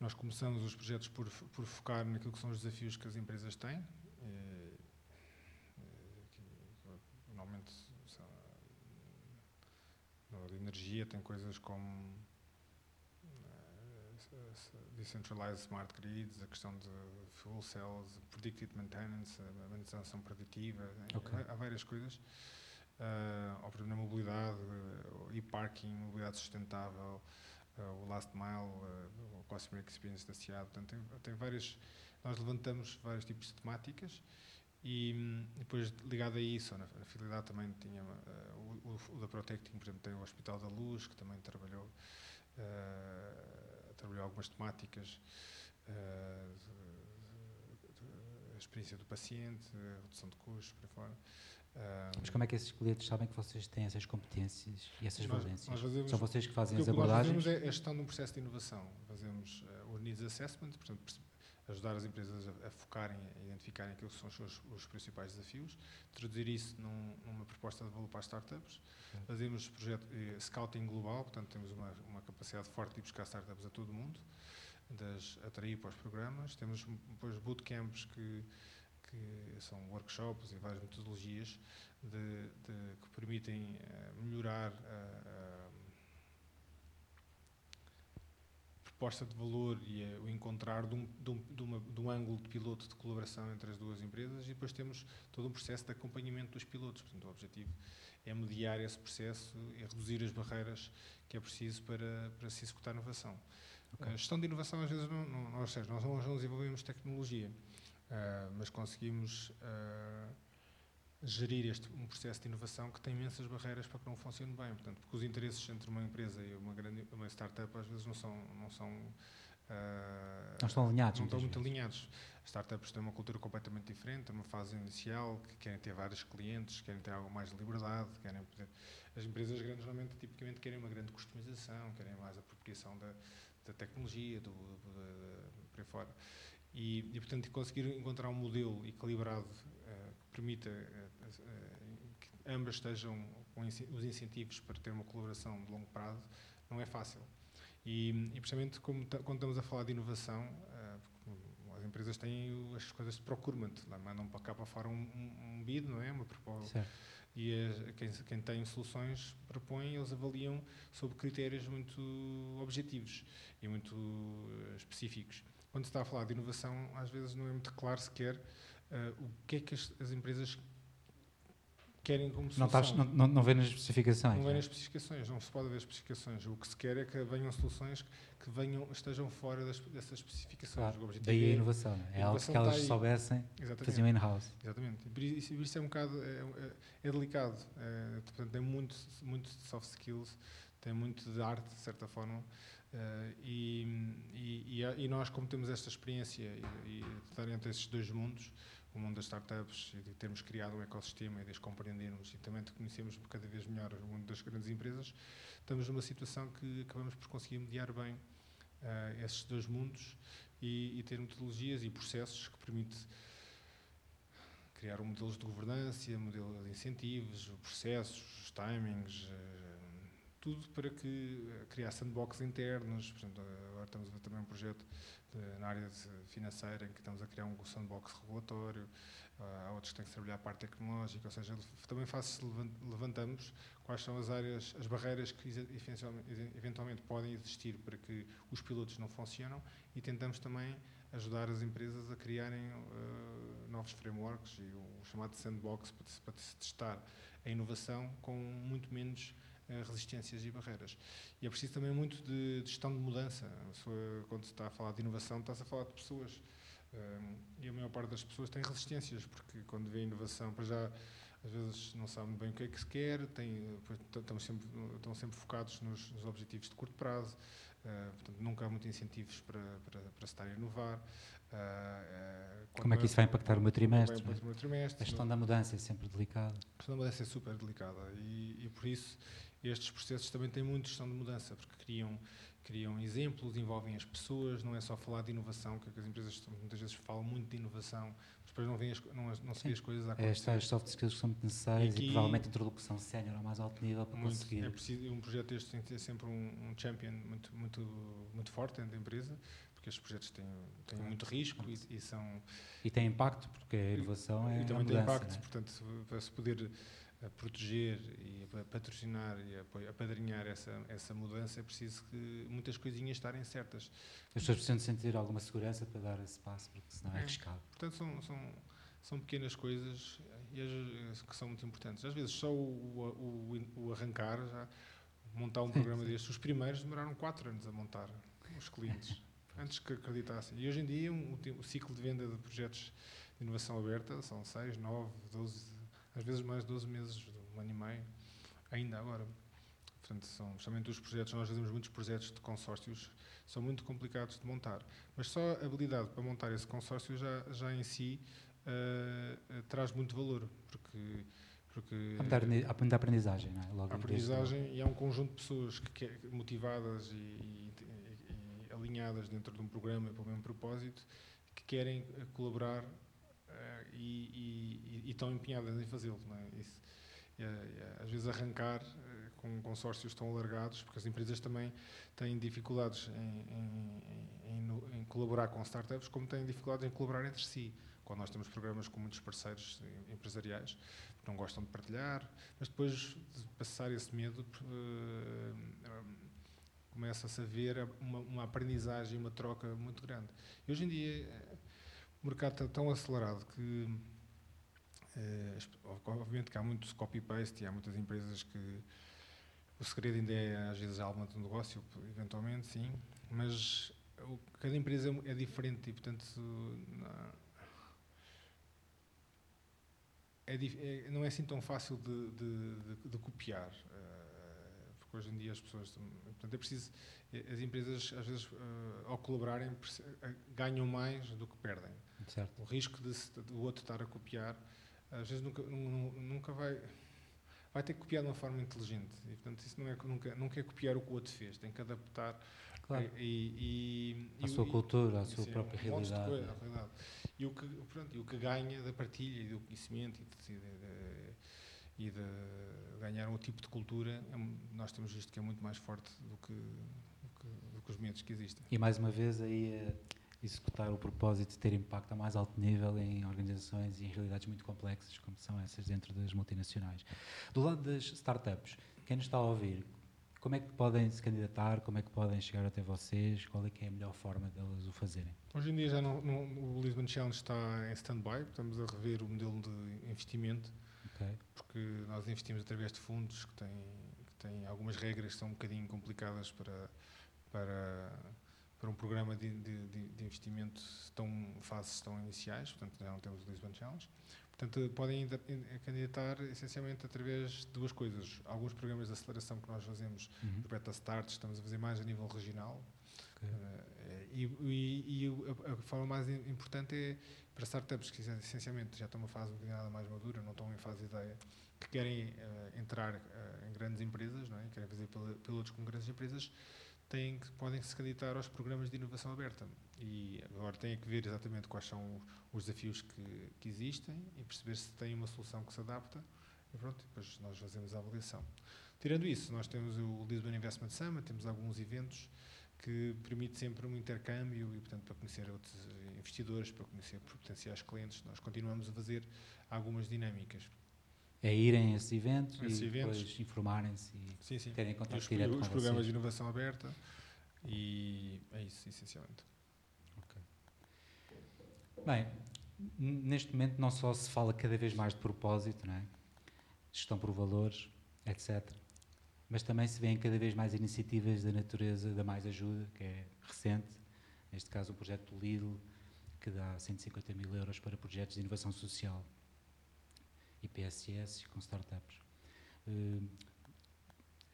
nós começamos os projetos por, por focar naquilo que são os desafios que as empresas têm. E, e, normalmente, são, de energia, tem coisas como decentralized smart grids, a questão de fuel cells, predicted maintenance, a manutenção preditiva, okay. há, várias coisas. Uh, ou, na mobilidade, uh, e-parking, mobilidade sustentável, uh, o last mile, uh, o customer experience da SIAD. Portanto, tem, tem várias, nós levantamos vários tipos de temáticas e, um, depois, ligado a isso, na, na fidelidade também tinha uh, o, o, o, da Protecting, por exemplo, tem o Hospital da Luz, que também trabalhou, trabalhou algumas temáticas experiência do paciente, redução de custos, para fora. Mas como é que esses clientes sabem que vocês têm essas competências e essas nós, valências? Nós fazemos, São vocês que fazem as abordagens? O que nós fazemos é a gestão de um processo de inovação. Fazemos uh, o Needs Assessment, portanto, ajudar as empresas a, a focarem, a identificarem aquilo que são os, seus, os principais desafios, traduzir isso num, numa proposta de valor para as startups. Fazemos projeto, eh, scouting global, portanto, temos uma, uma capacidade forte de buscar startups a todo o mundo das atrair para os programas. Temos depois bootcamps que, que são workshops e várias metodologias de, de, que permitem uh, melhorar a, a, proposta de valor e o encontrar de um, de, um, de, uma, de um ângulo de piloto de colaboração entre as duas empresas e depois temos todo um processo de acompanhamento dos pilotos. Portanto, o objetivo é mediar esse processo e reduzir as barreiras que é preciso para, para se executar a inovação. Okay. A gestão de inovação, às vezes, não, não, não, seja, nós não desenvolvemos tecnologia, uh, mas conseguimos uh, gerir este, um processo de inovação que tem imensas barreiras para que não funcione bem. Portanto, porque os interesses entre uma empresa e uma, grande, uma startup, às vezes, não são. Não são Uh, não estão alinhados. Não estão muito vezes. alinhados. As startups têm uma cultura completamente diferente, uma fase inicial, que querem ter vários clientes, querem ter algo mais de liberdade, querem poder... As empresas grandes, normalmente, tipicamente, querem uma grande customização, querem mais apropriação da, da tecnologia, do, do, por aí fora. E, e, portanto, conseguir encontrar um modelo equilibrado uh, permita uh, uh, que ambas estejam com os incentivos para ter uma colaboração de longo prazo não é fácil. E, e precisamente como quando estamos a falar de inovação, as empresas têm as coisas de procurement, mandam para cá para fora um, um, bid, não é? Uma proposta. E a, quem, quem, tem soluções propõe, eles avaliam sob critérios muito objetivos e muito específicos. Quando se está a falar de inovação, às vezes não é muito claro sequer o que é que as, as empresas querem como solução. Não, estás, não, não, não vê nas especificações. Não vê nas especificações, não se pode ver especificações. O que se quer é que venham soluções que venham, estejam fora das, dessas especificações. Claro, daí a é inovação. É, é algo que elas soubessem, faziam in-house. Exatamente. E por isso, por isso é um bocado é, é, é delicado. É, portanto, tem muito, muito de soft skills, tem muito de arte, de certa forma. Uh, e, e, e, nós, como temos esta experiência e, e estar entre esses dois mundos, o mundo das startups e de termos criado um ecossistema e de as compreendermos e também de conhecermos cada vez melhor o mundo das grandes empresas, estamos numa situação que acabamos por conseguir mediar bem uh, esses dois mundos e, e, ter metodologias e processos que permite criar modelos de governança, modelos de incentivos, processos, timings, uh, tudo para que uh, criar sandbox internos. Portanto, agora estamos a ver também um projeto na área financeira em que estamos a criar um sandbox regulatório. Há outros que têm que trabalhar a parte tecnológica, ou seja, também faz levantamos quais são as áreas, as barreiras que eventualmente podem existir para que os pilotos não funcionam e tentamos também ajudar as empresas a criarem uh, novos frameworks e o chamado sandbox para, para se testar a inovação com muito menos resistências e barreiras. E é preciso também muito de, de gestão de mudança. Quando se está a falar de inovação, está-se a falar de pessoas. Um, e a maior parte das pessoas tem resistências, porque quando vê inovação, para já às vezes não sabem bem o que é que se quer, tem, estão, sempre, estão sempre focados nos, nos objetivos de curto prazo, uh, portanto nunca há muitos incentivos para, para, para se estar a inovar. Uh, Como é que isso vai impactar o meu trimestre? O meu trimestre a questão da mudança é sempre delicada. A questão da mudança é super delicada e, e por isso estes processos também têm muito gestão de mudança, porque criam criam exemplos, envolvem as pessoas, não é só falar de inovação, que, é as empresas muitas vezes falam muito de inovação, mas depois não, vêm as, não, não se vê as coisas a acontecer. É, estas soft skills são muito necessárias e, e provavelmente introdução sénior ao mais alto nível para muito, conseguir. É preciso, um projeto deste tem que ter sempre um, um champion muito, muito, muito forte dentro da empresa, porque estes projetos têm, têm muito risco e, e, são... E tem impacto, porque a inovação e, é E também tem impacto, né? portanto, para se poder a proteger e a patrocinar e a apadrinhar essa, essa mudança, é preciso que muitas coisinhas estarem certas. As pessoas precisam sentir alguma segurança para dar esse passo, porque senão é, é arriscado. Portanto, são, são, são pequenas coisas que são muito importantes. Às vezes, só o, o, o arrancar, já, montar um programa destes, os primeiros demoraram 4 anos a montar, os clientes, antes que acreditassem. E hoje em dia, um, o ciclo de venda de projetos de inovação aberta são 6, 9, 12 às vezes mais de 12 meses, um ano e meio, ainda agora. Portanto, são justamente os projetos, nós fazemos muitos projetos de consórcios, são muito complicados de montar. Mas só a habilidade para montar esse consórcio já, já em si uh, traz muito valor, porque... porque a aprendizagem, não é? Logo aprendizagem e há um conjunto de pessoas que, que motivadas e, e, e, alinhadas dentro de um programa para o mesmo propósito, que querem colaborar e, e, e, estão empenhadas em fazê-lo. É? É, é, às vezes arrancar eh, com consórcios tão alargados, porque as empresas também têm dificuldades em, em, em, em, colaborar com startups, como têm dificuldades em colaborar entre si. Quando nós temos programas com muitos parceiros empresariais, não gostam de partilhar, mas depois de passar esse medo, uh, começa-se a ver uma, uma aprendizagem, uma troca muito grande. E hoje em dia o mercado está tão acelerado que, eh, obviamente, que há muito copy-paste e há muitas empresas que o segredo ainda é, às vezes, a alma do negócio, eventualmente, sim, mas o, cada empresa é diferente e, portanto, não, é, é, não é assim tão fácil de, de, de, de copiar, uh, porque hoje em dia as pessoas. Portanto, é preciso. As empresas, às vezes, uh, ao colaborarem, ganham mais do que perdem. Certo. O risco de, de, o outro estar a copiar, às vezes nunca, nunca vai vai ter que copiar de uma forma inteligente e portanto isso não é nunca nunca é copiar o que o outro fez tem que adaptar claro. e, e, a sua cultura a sua própria um realidade, coisa, é. realidade, e o que pronto, e o que ganha da partilha e do conhecimento e de, de, e de ganhar um tipo de cultura é, nós temos visto que é muito mais forte do que, do que, do que os medos que existem. E mais uma vez aí é executar o propósito de ter impacto a mais alto nível em organizações e em realidades muito complexas, como são essas dentro das multinacionais. Do lado das startups, quem nos está a ouvir, como é que podem se candidatar, como é que podem chegar até vocês, qual é que é a melhor forma delas o fazerem? Hoje em dia já não, não, o Lisbon Challenge está em stand-by, estamos a rever o modelo de investimento, okay. porque nós investimos através de fundos que têm, que têm algumas regras que são um bocadinho complicadas para, para para um programa de, de, de investimento tão fases tão iniciais, portanto já não temos o Lisbon Challenge. Portanto, podem candidatar essencialmente através de duas coisas. Alguns programas de aceleração que nós fazemos, uhum. os beta starts, estamos a fazer mais a nível regional. Okay. Uh, e, e, e a, a, forma mais importante é para startups que essencialmente já estão numa fase um bocadinho mais madura, não estão em fase de ideia, que querem uh, entrar uh, em grandes empresas, não é? querem fazer pilotos com grandes empresas, têm podem se candidatar aos programas de inovação aberta. E agora têm que ver exatamente quais são os desafios que, que existem e perceber se tem uma solução que se adapta. E pronto, depois nós fazemos a avaliação. Tirando isso, nós temos o Lisbon Investment Summit, temos alguns eventos que permite sempre um intercâmbio e, portanto, para conhecer outros investidores, para conhecer potenciais clientes, nós continuamos a fazer algumas dinâmicas. É irem a esses eventos esses e eventos. depois informarem-se e sim, sim. terem contato os, direto os com programas vocês. de inovação aberta e é isso, essencialmente. Okay. Bem, neste momento não só se fala cada vez mais de propósito, não é? gestão por valores, etc. Mas também se vêem cada vez mais iniciativas da natureza da mais ajuda, que é recente, neste caso o projeto do Lidl, que dá 150 mil euros para projetos de inovação social e PSS com startups. Uh,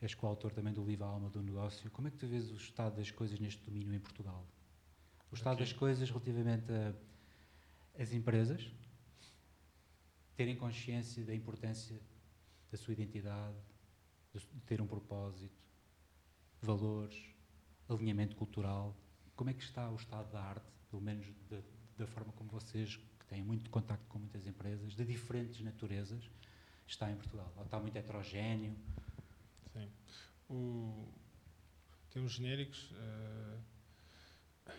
és coautor também do livro Alma do Negócio. Como é que tu vês o estado das coisas neste domínio em Portugal? O estado okay. das coisas relativamente às empresas terem consciência da importância da sua identidade, de ter um propósito, valores, alinhamento cultural. Como é que está o estado da arte, pelo menos da, da forma como vocês têm muito contacto com muitas empresas de diferentes naturezas, está em Portugal? Ou está muito heterogéneo? Sim. O, termos genéricos, uh,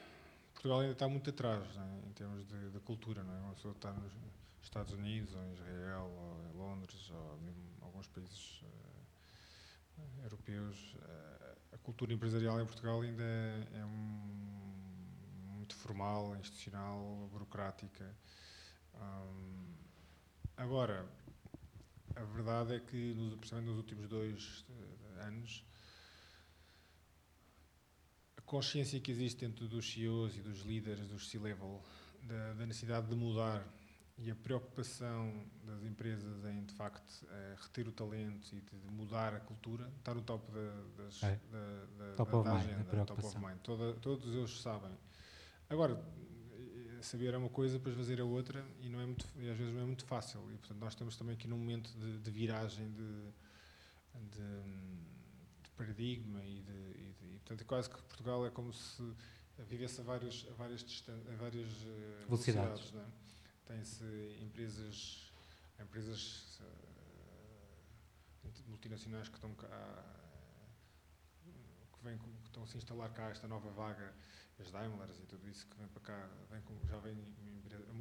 Portugal ainda está muito atrás né, em termos de, de, cultura. Não é? Uma pessoa está nos Estados Unidos, ou em Israel, ou em Londres, ou mesmo alguns países uh, europeus. Uh, a cultura empresarial em Portugal ainda é, é um, formal, institucional, burocrática. Agora, a verdade é que, nos, principalmente nos últimos dois uh, anos, a consciência que existe dentro dos CEOs e dos líderes dos C-level da, da, necessidade de mudar e a preocupação das empresas em, de facto, eh, reter o talento e de, mudar a cultura está no topo da, das, é. da, top da, da agenda, top of mind. Toda, todos eles sabem. Agora, saber é uma coisa, depois fazer a outra, e, não é muito, às vezes não é muito fácil. E, portanto, nós estamos também aqui num momento de, de viragem de, de, de, paradigma e, de, e, de, e, portanto, é quase que Portugal é como se vivesse a várias, a várias, a várias uh, velocidades. É? Tem-se empresas, empresas uh, multinacionais que estão cá, que, vêm, que estão a se instalar cá, esta nova vaga as Daimlers e tudo isso que vem para cá, vem com, já vem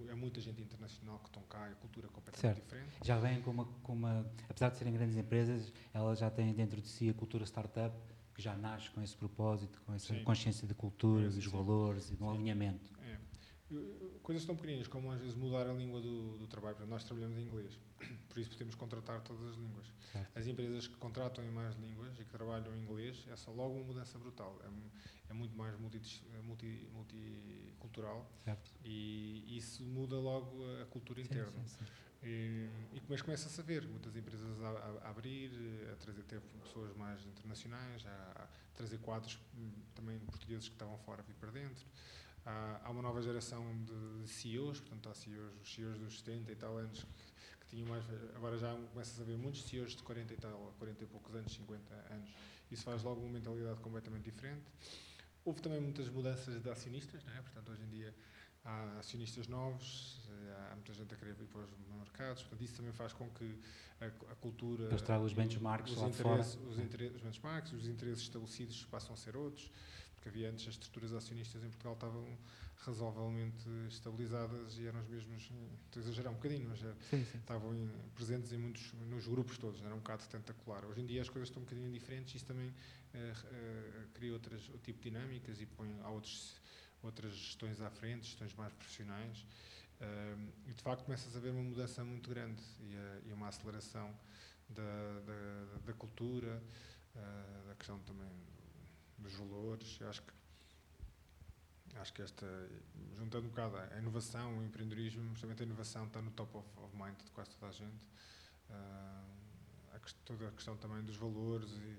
é muita gente internacional que estão cá, a cultura é completamente certo. diferente. Já vêm com uma, com uma, apesar de serem grandes empresas, elas já têm dentro de si a cultura startup que já nasce com esse propósito, com essa sim. consciência de cultura, dos valores e do alinhamento. É. Coisas tão pequeninas como às vezes mudar a língua do, do trabalho. Nós trabalhamos em inglês, por isso podemos contratar todas as línguas. Certo. As empresas que contratam em mais línguas e que trabalham em inglês, é só logo uma mudança brutal. É, é muito mais multi, multi, multicultural certo. e isso muda logo a, cultura sim, interna. Sim, sim. E, e mas começa a saber muitas empresas a, a, a, abrir, a trazer ter pessoas mais internacionais, a, a trazer quadros hum, também portugueses que estavam fora a vir para dentro. Há, há uma nova geração de, de CEOs, portanto, há CEOs, os CEOs dos 70 e tal anos que, que tinham mais. Agora já começa a haver muitos CEOs de 40 e tal, 40 e poucos anos, 50 anos. Isso faz logo uma mentalidade completamente diferente. Houve também muitas mudanças de acionistas, não é? portanto, hoje em dia há acionistas novos, há muita gente a querer vir para os mercados, portanto, isso também faz com que a, a cultura. Depois os benchmarks os lá interesses, fora. Os, interesses, os benchmarks, os interesses estabelecidos passam a ser outros porque havia antes as estruturas acionistas em Portugal estavam razoavelmente estabilizadas e eram os mesmos, estou a exagerar um bocadinho, mas sim, sim. estavam em, presentes em muitos, nos grupos todos, era um bocado tentacular. Hoje em dia as coisas estão um bocadinho diferentes e isso também uh, uh, cria outras, outro tipo de dinâmicas e põe há outros, outras gestões à frente, gestões mais profissionais uh, e de facto começas a ver uma mudança muito grande e, e uma aceleração da, da, da cultura, da questão também dos valores. Acho que acho que esta, juntando um bocado a inovação, o empreendedorismo, justamente a inovação está no top of, of mind de quase toda a gente. Uh, a, toda a questão também dos valores e,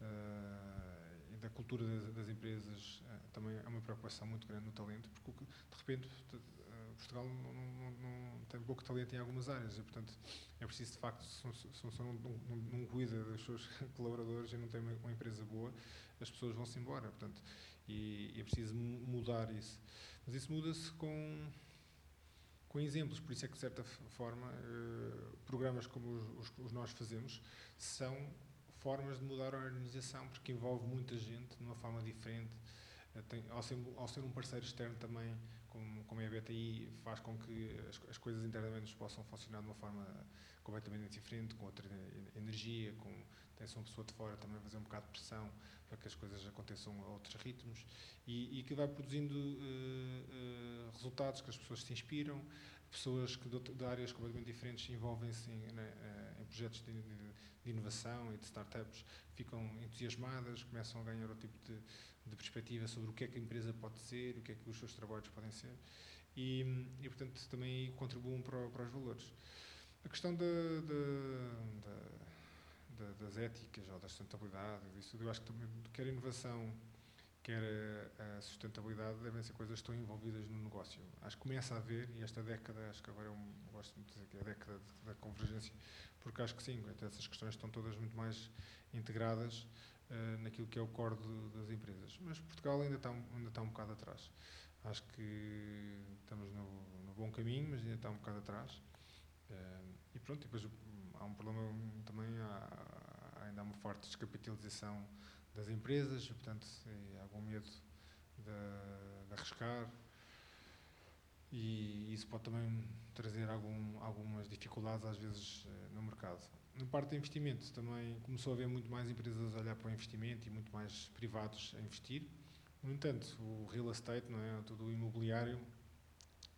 uh, e da cultura das, das empresas uh, também é uma preocupação muito grande no talento, porque de repente Portugal não, não, não, tem pouco talento em algumas áreas e, portanto, é preciso de facto, se, se, não, não, não, cuida dos seus colaboradores e não tem uma, uma, empresa boa, as pessoas vão-se embora, portanto, e, e é preciso mudar isso. Mas isso muda-se com com exemplos, por isso é que de certa forma uh, programas como os, os, os nós fazemos são formas de mudar a organização, porque envolve muita gente de uma forma diferente. Eh, tem, ao, ser, ao, ser, um parceiro externo também, como, como é a BTI, faz com que as, as, coisas internamente possam funcionar de uma forma completamente diferente, com outra energia, com tem-se uma pessoa de fora também fazer um bocado de pressão para que as coisas aconteçam a outros ritmos e, e que vai produzindo uh, uh, resultados que as pessoas se inspiram, pessoas que de, de áreas completamente diferentes envolvem-se em, né, em projetos de, de de inovação e de startups ficam entusiasmadas, começam a ganhar outro tipo de, de, perspectiva sobre o que é que a empresa pode ser, o que é que os seus trabalhos podem ser e, e portanto, também contribuem para, para os valores. A questão da, da, da, das éticas ou da sustentabilidade, isso, eu acho que também, quer a inovação, quer a, a, sustentabilidade, devem ser coisas que estão envolvidas no negócio. Acho que começa a haver, e esta década, acho que agora é um, gosto muito de dizer que é a década da convergência, porque acho que sim, essas questões estão todas muito mais integradas uh, naquilo que é o core de, das empresas. Mas Portugal ainda está, ainda está um bocado atrás. Acho que estamos no, no bom caminho, mas ainda está um bocado atrás. Uh, e pronto, depois hum, há um problema também, há, ainda há uma forte descapitalização das empresas, portanto, há algum medo de, de arriscar e isso pode também trazer algum, algumas dificuldades às vezes eh, no mercado. Na parte de investimento também começou a haver muito mais empresas a olhar para o investimento e muito mais privados a investir. No entanto, o real estate, não é, todo o imobiliário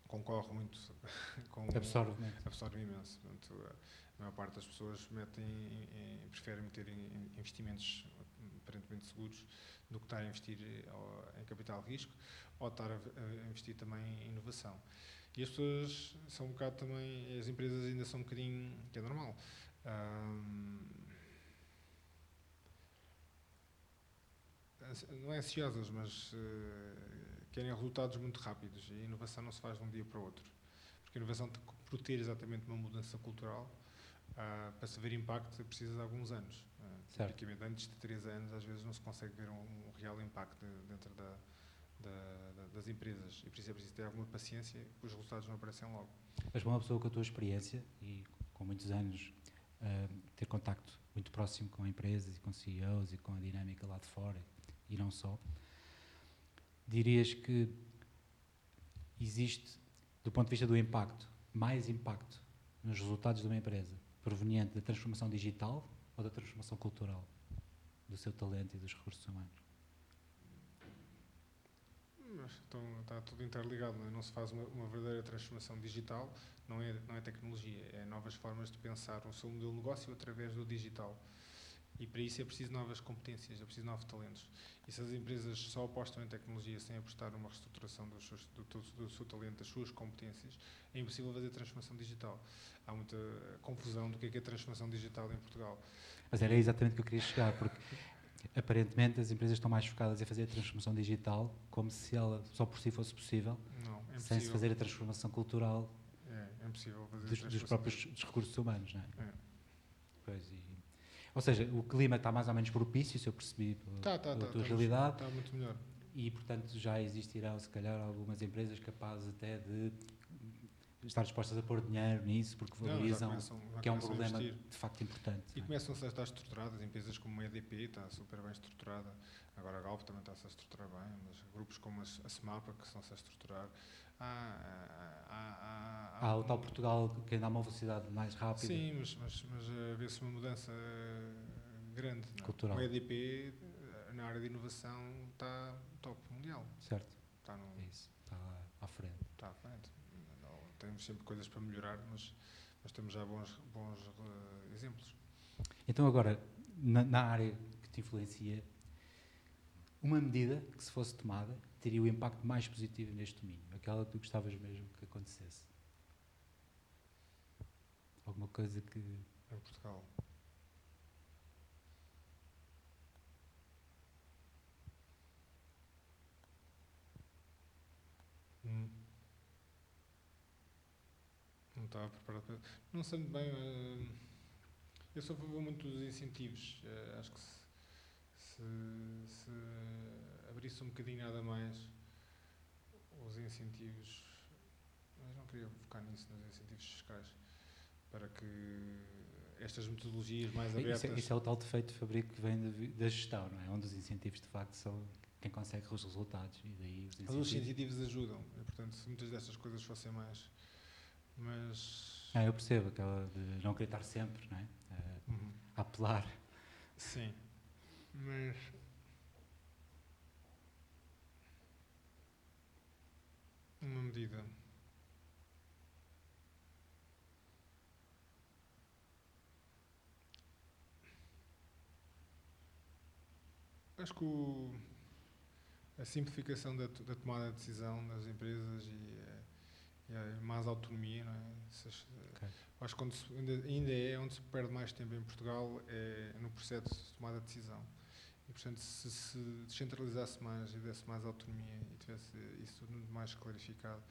concorre muito com absorve, absorve imenso. Portanto, a maior parte das pessoas metem em, preferem meter em investimentos aparentemente seguros do que estar a investir eh, em capital risco ou estar a, investir também em inovação. E as pessoas são um bocado também, as empresas ainda são um bocadinho, que é normal, não é ansiosas, mas uh, querem resultados muito rápidos e a inovação não se faz de um dia para o outro. Porque a inovação, por ter exatamente uma mudança cultural, uh, para se ver impacto precisa de alguns anos. Uh, tipicamente, antes de três anos, às vezes não se consegue ver um, um real impacto dentro da, da, das empresas. E por isso é preciso ter alguma paciência, os resultados não aparecem logo. Mas uma pessoa com a tua experiência e com muitos anos uh, ter contacto muito próximo com empresas e com CEOs e com a dinâmica lá de fora e não só, dirias que existe, do ponto de vista do impacto, mais impacto nos resultados de uma empresa proveniente da transformação digital ou da transformação cultural do seu talento e dos recursos humanos? então, está tudo interligado, não, é? não se faz uma, uma, verdadeira transformação digital, não é, não é tecnologia, é novas formas de pensar o seu modelo de negócio através do digital. E para isso é preciso novas competências, é preciso novos talentos. E se as empresas só apostam em tecnologia sem apostar numa reestruturação do, seus, do, do, do seu talento, das suas competências, é impossível fazer transformação digital. Há muita confusão do que é, que é transformação digital em Portugal. Mas era exatamente o que eu queria chegar, porque aparentemente as empresas estão mais focadas em fazer a transformação digital como se ela só por si fosse possível, não, é sem se fazer a transformação cultural é, é dos, dos próprios dos recursos humanos. Não é? é. Pois, e, ou seja, o clima está mais ou menos propício, se eu percebi tá, tá, pela tá, tua tá realidade. Está muito melhor. E, portanto, já existirão, se calhar, algumas empresas capazes até de estar dispostas a pôr dinheiro nisso porque valorizam, não, já começam, já que é um problema de facto importante. E é? começam-se a estar estruturadas, empresas como a EDP está super bem estruturada, agora a Galp também está-se a estruturar bem, mas grupos como a SEMAPA que estão-se a estruturar. Há, há, há, há, o tal Portugal que ainda há uma velocidade mais rápida. Sim, mas, mas, mas eh, vê-se uma mudança eh, grande. Não? É? Cultural. O EDP, eh, na área de inovação, está top mundial. Certo. Está no, é isso, está à frente. Está à frente temos sempre coisas para melhorar, mas, mas temos já bons, bons uh, exemplos. Então, agora, na, na, área que te influencia, uma medida que, se fosse tomada, teria o impacto mais positivo neste domínio? Aquela que tu gostavas mesmo que acontecesse? Alguma coisa que. É em Portugal. Hum. Não estava preparado para. Não sei muito bem. Eh, eu sou a favor muito dos incentivos. Eh, acho que se, se, se abrisse um bocadinho nada mais os incentivos. Mas não queria focar nisso, nos incentivos fiscais. Para que estas metodologias mais abertas. Isso é, isso é o tal defeito de fabrico que vem da gestão, não é? Onde os incentivos de facto são quem consegue os resultados e daí os incentivos. Os incentivos ajudam, e, portanto, se muitas destas coisas fossem mais. Mas. Ah, eu percebo aquela de não estar sempre, não é? Uh, uhum. A apelar. Sim, mas. Uma medida. Acho que o, a simplificação da, da, tomada de decisão das empresas e, eh, e a mais autonomia, não é? okay. Acho que se, ainda, ainda, é onde se perde mais tempo em Portugal é no processo de tomada de decisão. E, portanto, se se descentralizasse mais e desse mais autonomia e tivesse isso tudo mais clarificado,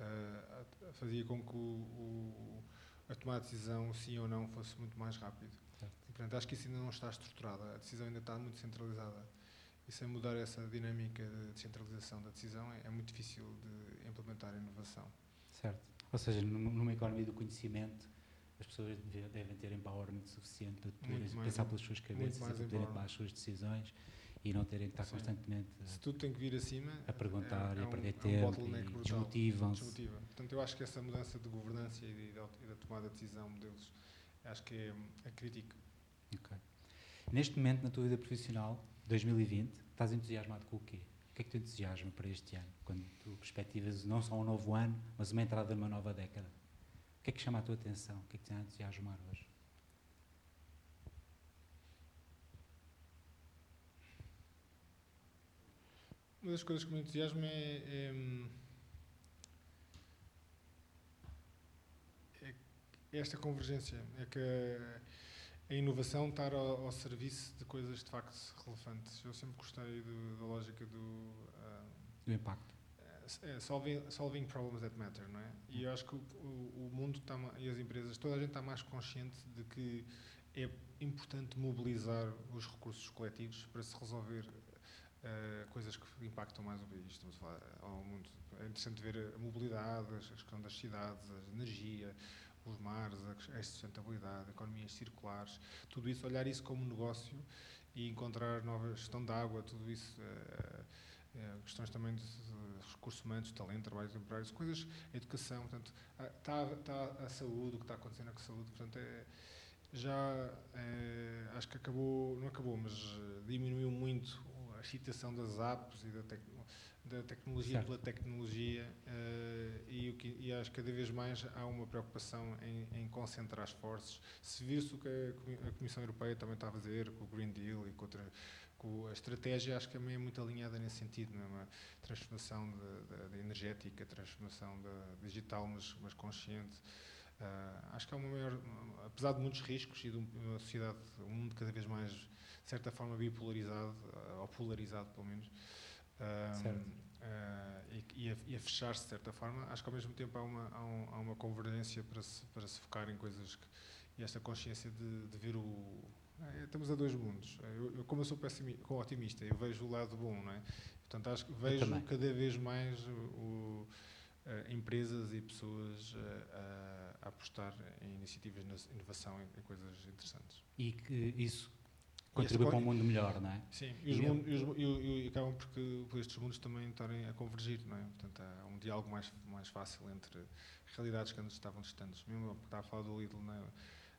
uh, fazia com que o, o, a tomada de decisão, sim ou não, fosse muito mais rápido. Portanto, acho que isso ainda não está estruturado, a decisão ainda está muito centralizada. E sem mudar essa dinâmica de descentralização da decisão é, é muito difícil de implementar a inovação. Certo. Ou seja, numa economia do conhecimento, as pessoas devem ter empowerment suficiente para poderem pensar pelas suas cabeças e poderem tomar as suas decisões e não terem que estar Sim. constantemente Se tudo tem que vir acima, a perguntar é, é e a perder um, tempo é um e desmotivam-se. Desmotiva. Portanto, eu acho que essa mudança de governança e, de, e da tomada de decisão deles, acho que é, é crítica. Okay. Neste momento, na tua vida profissional, 2020, estás entusiasmado com o quê? O que é que te entusiasma para este ano? Quando tu perspectivas não só um novo ano, mas uma entrada numa nova década. O que é que chama a tua atenção? O que é que te a entusiasmar hoje? Uma das coisas que me entusiasma é, é, é esta convergência. É que a inovação estar ao, ao, serviço de coisas de facto relevantes. Eu sempre gostei do, da lógica do, uh, do impacto. É, solving, solving problems that matter, não é? E eu acho que o, o, mundo está, e as empresas, toda a gente está mais consciente de que é importante mobilizar os recursos coletivos para se resolver uh, coisas que impactam mais o país. Estamos a falar ao mundo. É interessante ver a mobilidade, a questão das cidades, a energia, os mares, a sustentabilidade, economias circulares, tudo isso, olhar isso como negócio e encontrar nova gestão de água, tudo isso, é, questões também de, de recursos humanos, talento, trabalhos temporários, coisas, educação, portanto, está, está a saúde, o que está acontecendo com a saúde, portanto, é, já é, acho que acabou, não acabou, mas diminuiu muito a excitação das apps e da tecnologia da tecnologia certo. pela tecnologia uh, e, que, e, acho que cada vez mais há uma preocupação em, em concentrar esforços. Se viu-se o que a, Comissão Europeia também está a fazer com o Green Deal e com, outra, com a estratégia, acho que também é muito alinhada nesse sentido, não é? uma transformação de, de, de energética, transformação digital, mas, mas consciente. Uh, acho que há uma maior, apesar de muitos riscos e de uma sociedade, um mundo cada vez mais, de certa forma, bipolarizado, uh, ou polarizado pelo menos, Uh, e, e, a, a fechar-se de certa forma, acho que ao mesmo tempo há uma, há, um, há uma convergência para se, para se focar em coisas que, e esta consciência de, de ver o. É, estamos a dois mundos. Eu, eu, como eu sou pessimista, otimista, eu vejo o lado bom, não é? Portanto, acho que vejo cada vez mais o, o uh, empresas e pessoas uh, a, a, apostar em iniciativas de inovação, em, em coisas interessantes. E que isso contribui para um mundo melhor, não é? Sim, e, os e, mundo, e, os, e, e acabam porque, por estes mundos também estarem a convergir, não é? Portanto, há um diálogo mais, mais fácil entre realidades que antes estavam distantes. Mesmo estava a falar do Lidl, não é?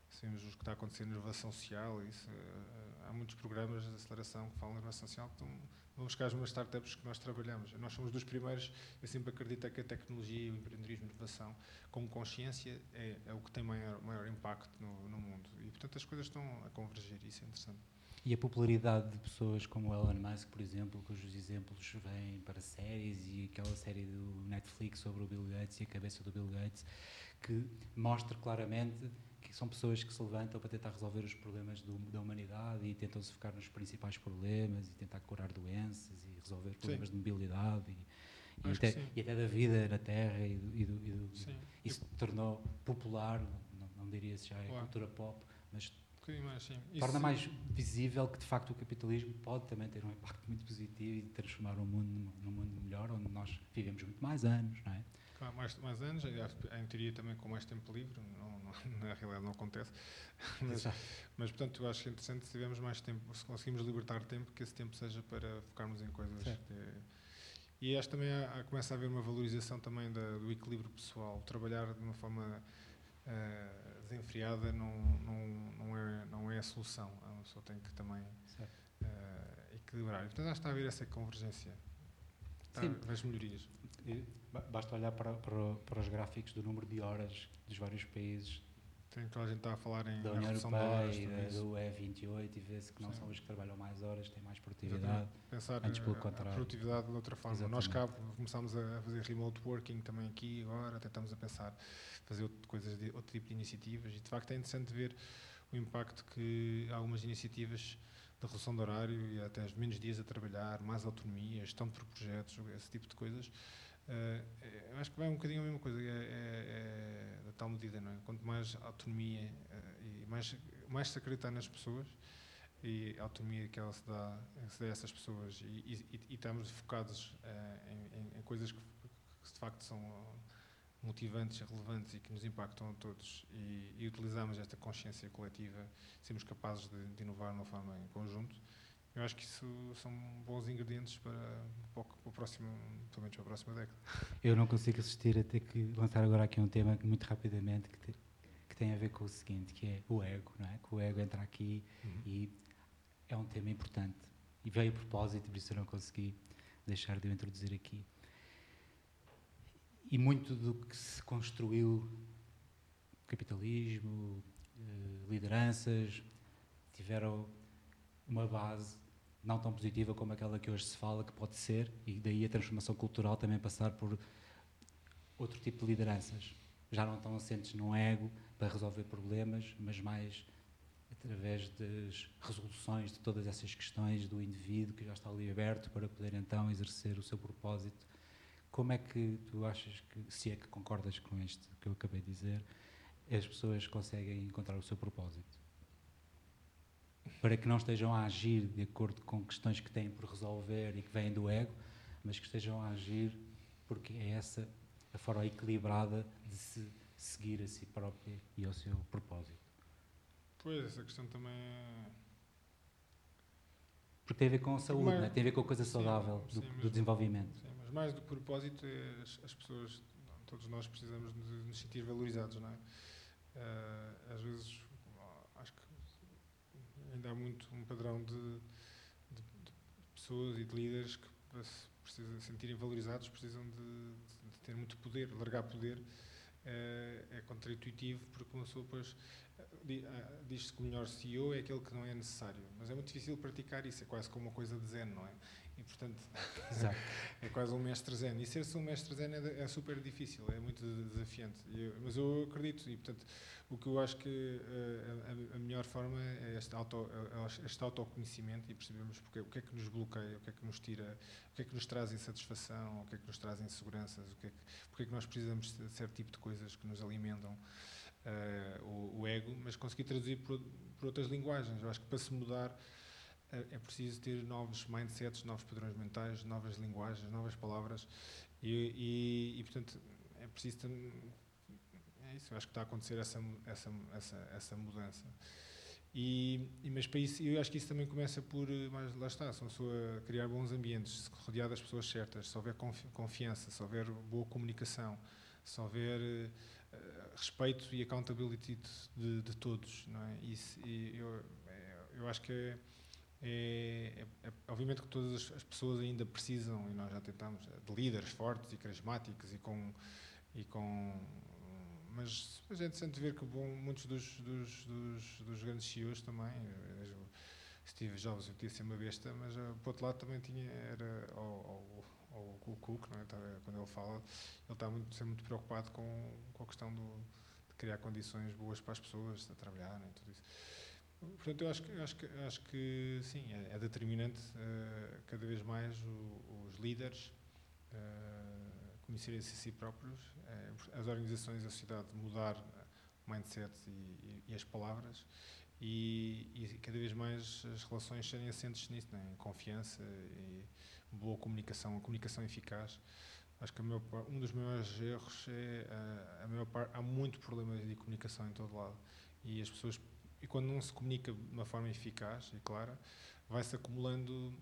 Sabemos o que está acontecendo na inovação social, isso, eh, há muitos programas de aceleração que falam de inovação social que estão, vão buscar as mesmas startups que nós trabalhamos. Nós somos dos primeiros, eu sempre acredito que a tecnologia, o empreendedorismo, a inovação, como consciência, é, é o que tem maior, maior impacto no, no mundo. E, portanto, as coisas estão a convergir, isso é interessante. E a popularidade de pessoas como Elon Musk, por exemplo, cujos exemplos vêm para séries e aquela série do Netflix sobre o Bill Gates e a cabeça do Bill Gates, que mostra claramente que são pessoas que se levantam para tentar resolver os problemas do, da humanidade e tentam se focar nos principais problemas e tentar curar doenças e resolver problemas Sim. de mobilidade e até, e até, da vida na Terra e do, e do, e do isso tornou popular, não, não diria se já é claro. cultura pop, mas mais, torna mais visível que de facto o capitalismo pode também ter um impacto muito positivo e transformar o mundo num mundo melhor, onde nós vivemos muito mais anos, não é? Claro, mais, mais anos, em teoria também com mais tempo livre, não, não, na realidade não acontece. Mas, mas, portanto, eu acho é interessante se tivermos mais tempo, se conseguimos libertar tempo, que esse tempo seja para focarmos em coisas. Que, e acho que também há, começa a haver uma valorização também da, do equilíbrio pessoal, trabalhar de uma forma uh, desenfreada não, não, não, é, não é a solução, a pessoa tem que também uh, equilibrar. E, portanto, acho que está a haver essa convergência, Sim. a haver as melhorias. Basta olhar para, para, para, os gráficos do número de horas dos vários países. Tem que a gente está a falar em da União Europeia, do E28 e vê-se que não Sim. são os que trabalham mais horas, têm mais produtividade. Pensar antes pelo contrário. a produtividade de outra forma. Exatamente. Nós cá começámos a fazer remote working também aqui agora, tentamos a pensar fazer outro, coisas de outro tipo de iniciativas e de facto é interessante ver o impacto que algumas iniciativas da redução de horário e até menos dias a trabalhar, mais autonomia, gestão por projetos, esse tipo de coisas, Uh, eu acho que vai um bocadinho a mesma coisa, é, é, é da tal medida, não é? Quanto mais autonomia uh, e mais, mais se acreditar nas pessoas e a autonomia que ela se dá, se dá a essas pessoas e, e, e estamos focados em, em, em, coisas que, que, de facto são motivantes, relevantes e que nos impactam a todos e, e utilizamos esta consciência coletiva, sermos capazes de, de inovar de uma forma em conjunto, eu acho que isso são bons ingredientes para, para, o próximo, pelo menos para a próxima década. Eu não consigo assistir a ter que lançar agora aqui um tema muito rapidamente que, te, que tem a ver com o seguinte, que é o ego, não é? Que o ego entra aqui uhum. e é um tema importante. E veio a propósito, por isso eu não consegui deixar de o introduzir aqui. E muito do que se construiu, capitalismo, eh, lideranças, tiveram uma base não tão positiva como aquela que hoje se fala que pode ser, e daí a transformação cultural também passar por outro tipo de lideranças. Já não tão assentes num ego para resolver problemas, mas mais através das resoluções de todas essas questões do indivíduo que já está ali aberto para poder então exercer o seu propósito. Como é que tu achas que, se é que concordas com isto que eu acabei de dizer, as pessoas conseguem encontrar o seu propósito? para que não estejam a agir de acordo com questões que têm por resolver e que vêm do ego, mas que estejam a agir porque é essa a forma equilibrada de se seguir a si próprio e ao seu propósito. Pois, essa questão também é... Porque tem a ver com a saúde, mas, né? tem a ver com a coisa saudável sim, do, sim, do, desenvolvimento. Sim, mas mais do que propósito, é as, as, pessoas, todos nós precisamos de nos sentir valorizados, não é? Uh, às vezes ainda há muito um padrão de, de, de pessoas e de líderes que, para se precisam sentirem valorizados, precisam de, de, ter muito poder. Largar poder é, é contraintuitivo, porque uma pessoa depois ah, diz-se que o melhor CEO é aquele que não é necessário. Mas é muito difícil praticar isso, é quase como uma coisa de zen, não é? Portanto, é quase um mestre zen. E ser-se um mestre zen é, é, super difícil, é muito desafiante. Eu, mas eu acredito, e, portanto, o que eu acho que uh, a, a, melhor forma é este, auto, este autoconhecimento e percebermos porque, o que é que nos bloqueia, o que é que nos tira, o que é que nos traz insatisfação, o que é que nos traz inseguranças, o que é que, porque é que nós precisamos de certo tipo de coisas que nos alimentam uh, o, o, ego, mas conseguir traduzir por, por outras linguagens. Eu acho que para se mudar é preciso ter novos mindsets, novos padrões mentais, novas linguagens, novas palavras e, e, e portanto, é preciso. É isso, eu acho que está a acontecer essa, essa, essa, essa mudança. E, mas para isso, eu acho que isso também começa por, mas lá está, criar bons ambientes, se rodear das pessoas certas, se houver confiança, se houver boa comunicação, se houver uh, respeito e accountability de, de, todos, não é? Isso, eu, é, eu acho que é, é, é, é, obviamente que todas as pessoas ainda precisam, e nós já tentamos, de líderes fortes e carismáticos e com. E com mas a gente sente ver que bom, muitos dos, dos, dos, dos grandes CEOs também, Steve Jobs podia ser uma besta, mas uh, por outro lado também tinha, era o o Cook, não é? Tá, quando ele fala, ele está muito, sempre muito preocupado com, com a questão do, de criar condições boas para as pessoas, a trabalhar e tudo isso. Portanto, eu acho que, acho que, acho que sim, é, é determinante uh, cada vez mais o, os líderes uh, conhecerem-se a si próprios, uh, as organizações, a sociedade mudar mindset e, e, e as palavras e, e, cada vez mais as relações serem assentes nisso, né? confiança e boa comunicação, comunicação eficaz. Acho que meu, um dos maiores erros é a, a maior parte, há muito problema de comunicação em todo lado e as pessoas e quando não se comunica de uma forma eficaz e clara, vai-se acumulando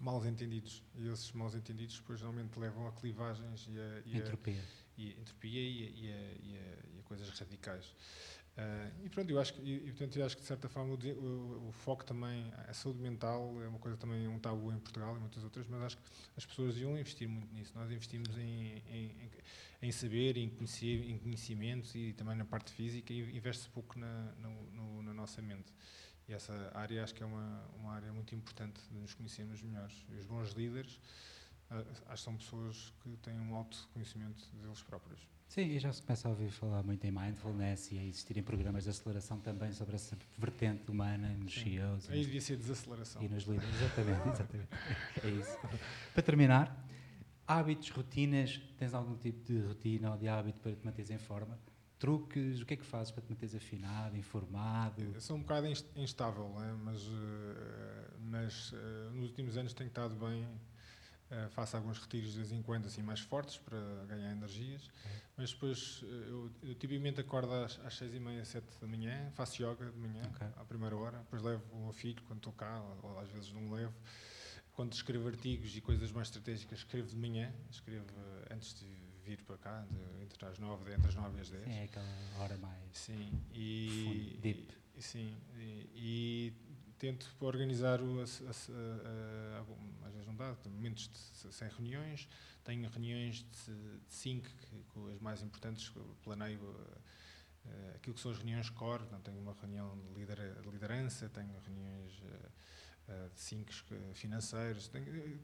mal entendidos e esses mal entendidos depois normalmente levam a clivagens e a, e entropia, e, entropia e, a, e, a, e a coisas radicais. Uh, e pronto, eu acho que, e, portanto, eu acho que de certa forma o, o, o, foco também, a saúde mental é uma coisa também um tabu em Portugal e muitas outras, mas acho que as pessoas iam investir muito nisso. Nós investimos em, em, em saber, em, conhecer, em conhecimentos e também na parte física e investe-se pouco na, no, na nossa mente. E essa área acho que é uma, uma área muito importante de nos conhecermos melhores. E os bons líderes acho que são pessoas que têm um alto conhecimento deles próprios. Sim, e já se começa a ouvir falar muito em mindfulness e a existirem programas de aceleração também sobre essa vertente humana nos Sim. CEOs. Aí devia ser desaceleração. E nos líderes, exatamente, exatamente. é isso. Para terminar, hábitos, rotinas, tens algum tipo de rotina ou de hábito para te manteres em forma? Truques, o que é que fazes para te manteres afinado, informado? Eu sou um bocado instável, né? mas, eh, mas eh, nos últimos anos tenho estado bem Uh, faço alguns retiros de vez em quando assim mais fortes para ganhar energias, mas depois uh, eu, eu tipicamente acordo às, às seis e meia, sete da manhã, faço yoga de manhã, okay. à primeira hora, depois levo o meu filho quando estou cá, ou, ou às vezes não levo. Quando escrevo artigos e coisas mais estratégicas, escrevo de manhã, escrevo uh, antes de vir para cá, de, entre as nove, entre as nove e as dez. Sim, é aquela hora mais sim, e, deep. E, sim, e, e tento organizar o, a, a, a, dá, momentos de, sem reuniões, tenho reuniões de, de cinco, com as mais importantes, planeio uh, aquilo que são as reuniões core, não tenho uma reunião de, lider, de liderança, tenho reuniões uh, de cinco financeiros, tenho,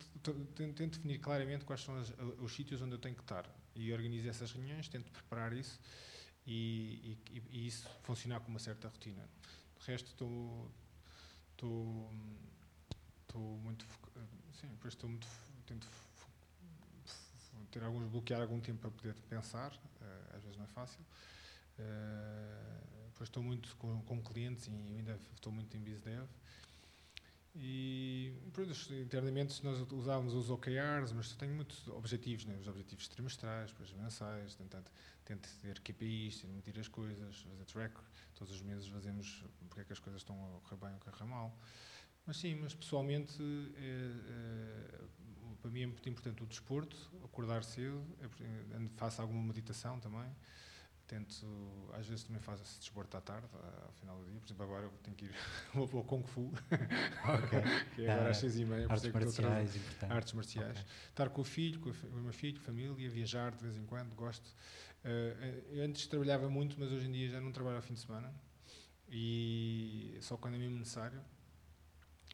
tento, definir claramente quais são as, os sítios onde eu tenho que estar. E organizo essas reuniões, tento preparar isso e, e, e isso funcionar com uma certa rotina. De resto, estou estou estou muito sim depois estou muito tento ter alguns bloquear algum tempo para poder pensar uh, às vezes não é fácil uh, depois estou muito com, com clientes e ainda estou muito em BizDev e pronto, internamente nós usávamos os OKRs, mas tenho muitos objetivos, né? os objetivos trimestrais, depois mensais, tento, tento ter KPIs, medir as coisas, fazer track, todos os meses fazemos porque é que as coisas estão a correr bem ou a correr mal. Mas sim, mas pessoalmente, é, é, para mim é muito importante o desporto, acordar cedo, é, faço alguma meditação também, tento, às vezes também faço esse desporto à tarde, ao final do dia, por exemplo, agora eu tenho que ir ao Kung Fu, okay. que é agora às seis e meia, artes marciais, artes marciais. Okay. Estar com o filho, com, o meu filho, família, viajar de vez em quando, gosto. Uh, antes trabalhava muito, mas hoje em dia já não trabalho ao fim de semana, e só quando é mesmo necessário.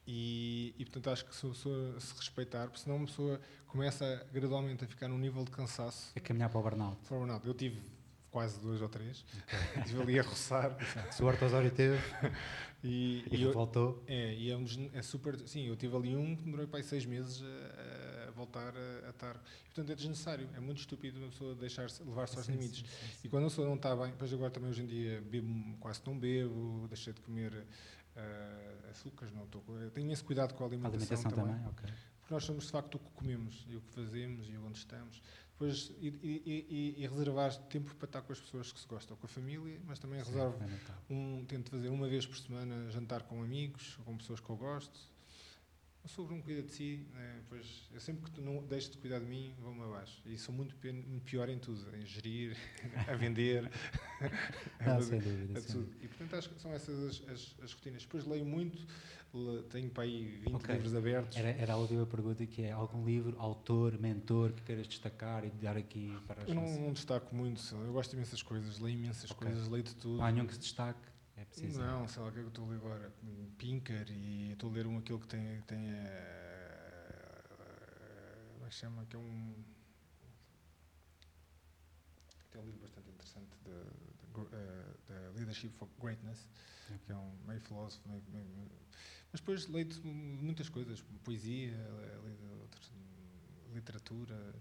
E, e portanto acho que se, se, se respeitar, porque senão uma pessoa começa gradualmente a ficar num nível de cansaço. A caminhar para o burnout. Para o burnout. Eu tive quase dois ou três. Okay. Estive ali a roçar. Se o Osório teve e, e, e voltou. É, e é, um, é, super. Sim, eu tive ali um que demorou para seis meses a, a voltar a, a, estar. Portanto, é desnecessário. É muito estúpido uma pessoa deixar-se levar-se aos sim, limites. Sim, sim, e quando a pessoa não está bem, depois agora também hoje em dia bebo, quase não bebo, deixei de comer uh, açúcares, não estou. Tenho esse cuidado com a alimentação, a alimentação também. também okay. Porque nós somos de facto o que comemos e o que fazemos e onde estamos depois e, e, e, reservar tempo para estar com as pessoas que se gostam, com a família, mas também Sim, reservo é um, tento fazer uma vez por semana jantar com amigos, com pessoas que eu gosto. Sobre um cuida de si, né? pois eu sempre que não deixo de cuidar de mim, vou-me abaixo. E sou muito pior em tudo, em gerir, a vender, não, a, sem dúvida, a tudo. E portanto acho que são essas as, as, as rotinas. Depois leio muito, tenho para aí 20 okay. livros abertos. Era, era a última pergunta que é algum livro, autor, mentor que queiras destacar e dar aqui para as Eu não, não, destaco muito, eu gosto de imensas coisas, leio imensas okay. coisas, leio de tudo. Há nenhum que se destaque? É preciso. Não, sei lá, o que é que eu estou a ler agora? Pinker e estou a ler um aquele que tem. tem uh, como é que chama? Que é um. Tem um livro bastante interessante de, de, uh, Leadership for Greatness, okay. que é um meio filósofo, meio, meio mas depois leio muitas coisas, poesia, literatura.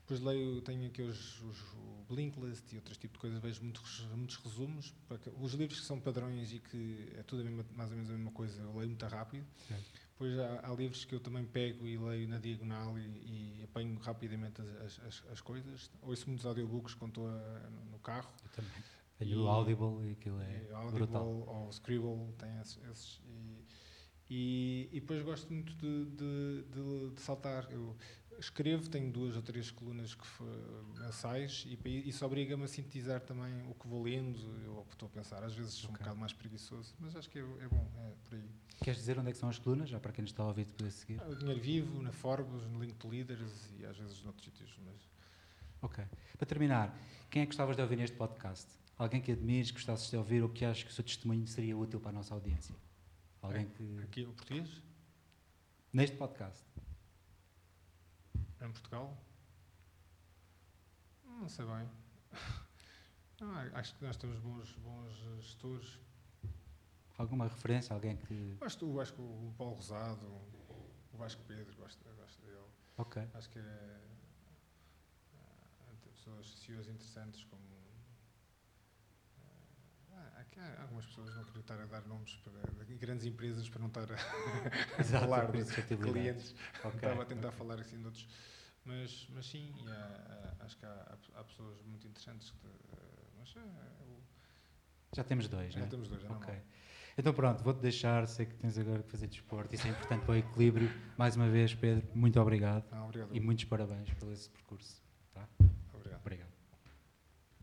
Depois leio, tenho aqui os, os, o Blinklist e outros tipos de coisas, vejo muitos, muitos resumos. Os livros que são padrões e que é tudo mesma, mais ou menos a mesma coisa, eu leio muito rápido. Certo. Depois há, há, livros que eu também pego e leio na diagonal e, e apanho rapidamente as, as, as, coisas. Ouço muitos audiobooks quando estou a, no carro. Eu também. Tenho o Audible e aquilo é, é Audible brutal. ou Scribble, tem esses. esses e, e, e, depois gosto muito de, de, de, de, saltar. Eu escrevo, tenho duas ou três colunas que, mensais e isso obriga-me a sintetizar também o que vou lendo ou o que estou a pensar. Às vezes sou okay. um bocado mais preguiçoso, mas acho que é, é, bom, é por aí. Queres dizer onde é que são as colunas, já para quem nos está a ouvir poder seguir? Ah, o Dinheiro Vivo, na Forbes, no Link to Leaders e às vezes noutros sítios. Mas... Ok. Para terminar, quem é que gostavas de ouvir neste podcast? Alguém que admires, que gostasses de ouvir ou que achas que o seu testemunho seria útil para a nossa audiência? Alguém que... Aqui, o português? Neste podcast. Em Portugal? Não sei bem. Ah, acho que nós temos bons, bons gestores. Alguma referência? Alguém que. Acho, acho que o Paulo Rosado, o Vasco Pedro, gosto, gosto dele. Ok. Acho que é. é pessoas CEOs interessantes como há algumas pessoas não queriam estar a dar nomes para grandes empresas para não estar a, Exato, falar de clientes. Okay. Estava a tentar falar assim de outros. Mas, mas sim, há, há, acho que há, há, pessoas muito interessantes. Que, mas, é, eu, já temos dois, já né? temos dois, já okay. Então pronto, vou-te deixar, sei que tens agora que fazer desporto, isso é importante para o equilíbrio. Mais uma vez, Pedro, muito obrigado. Ah, obrigado. E muitos parabéns pelo esse percurso.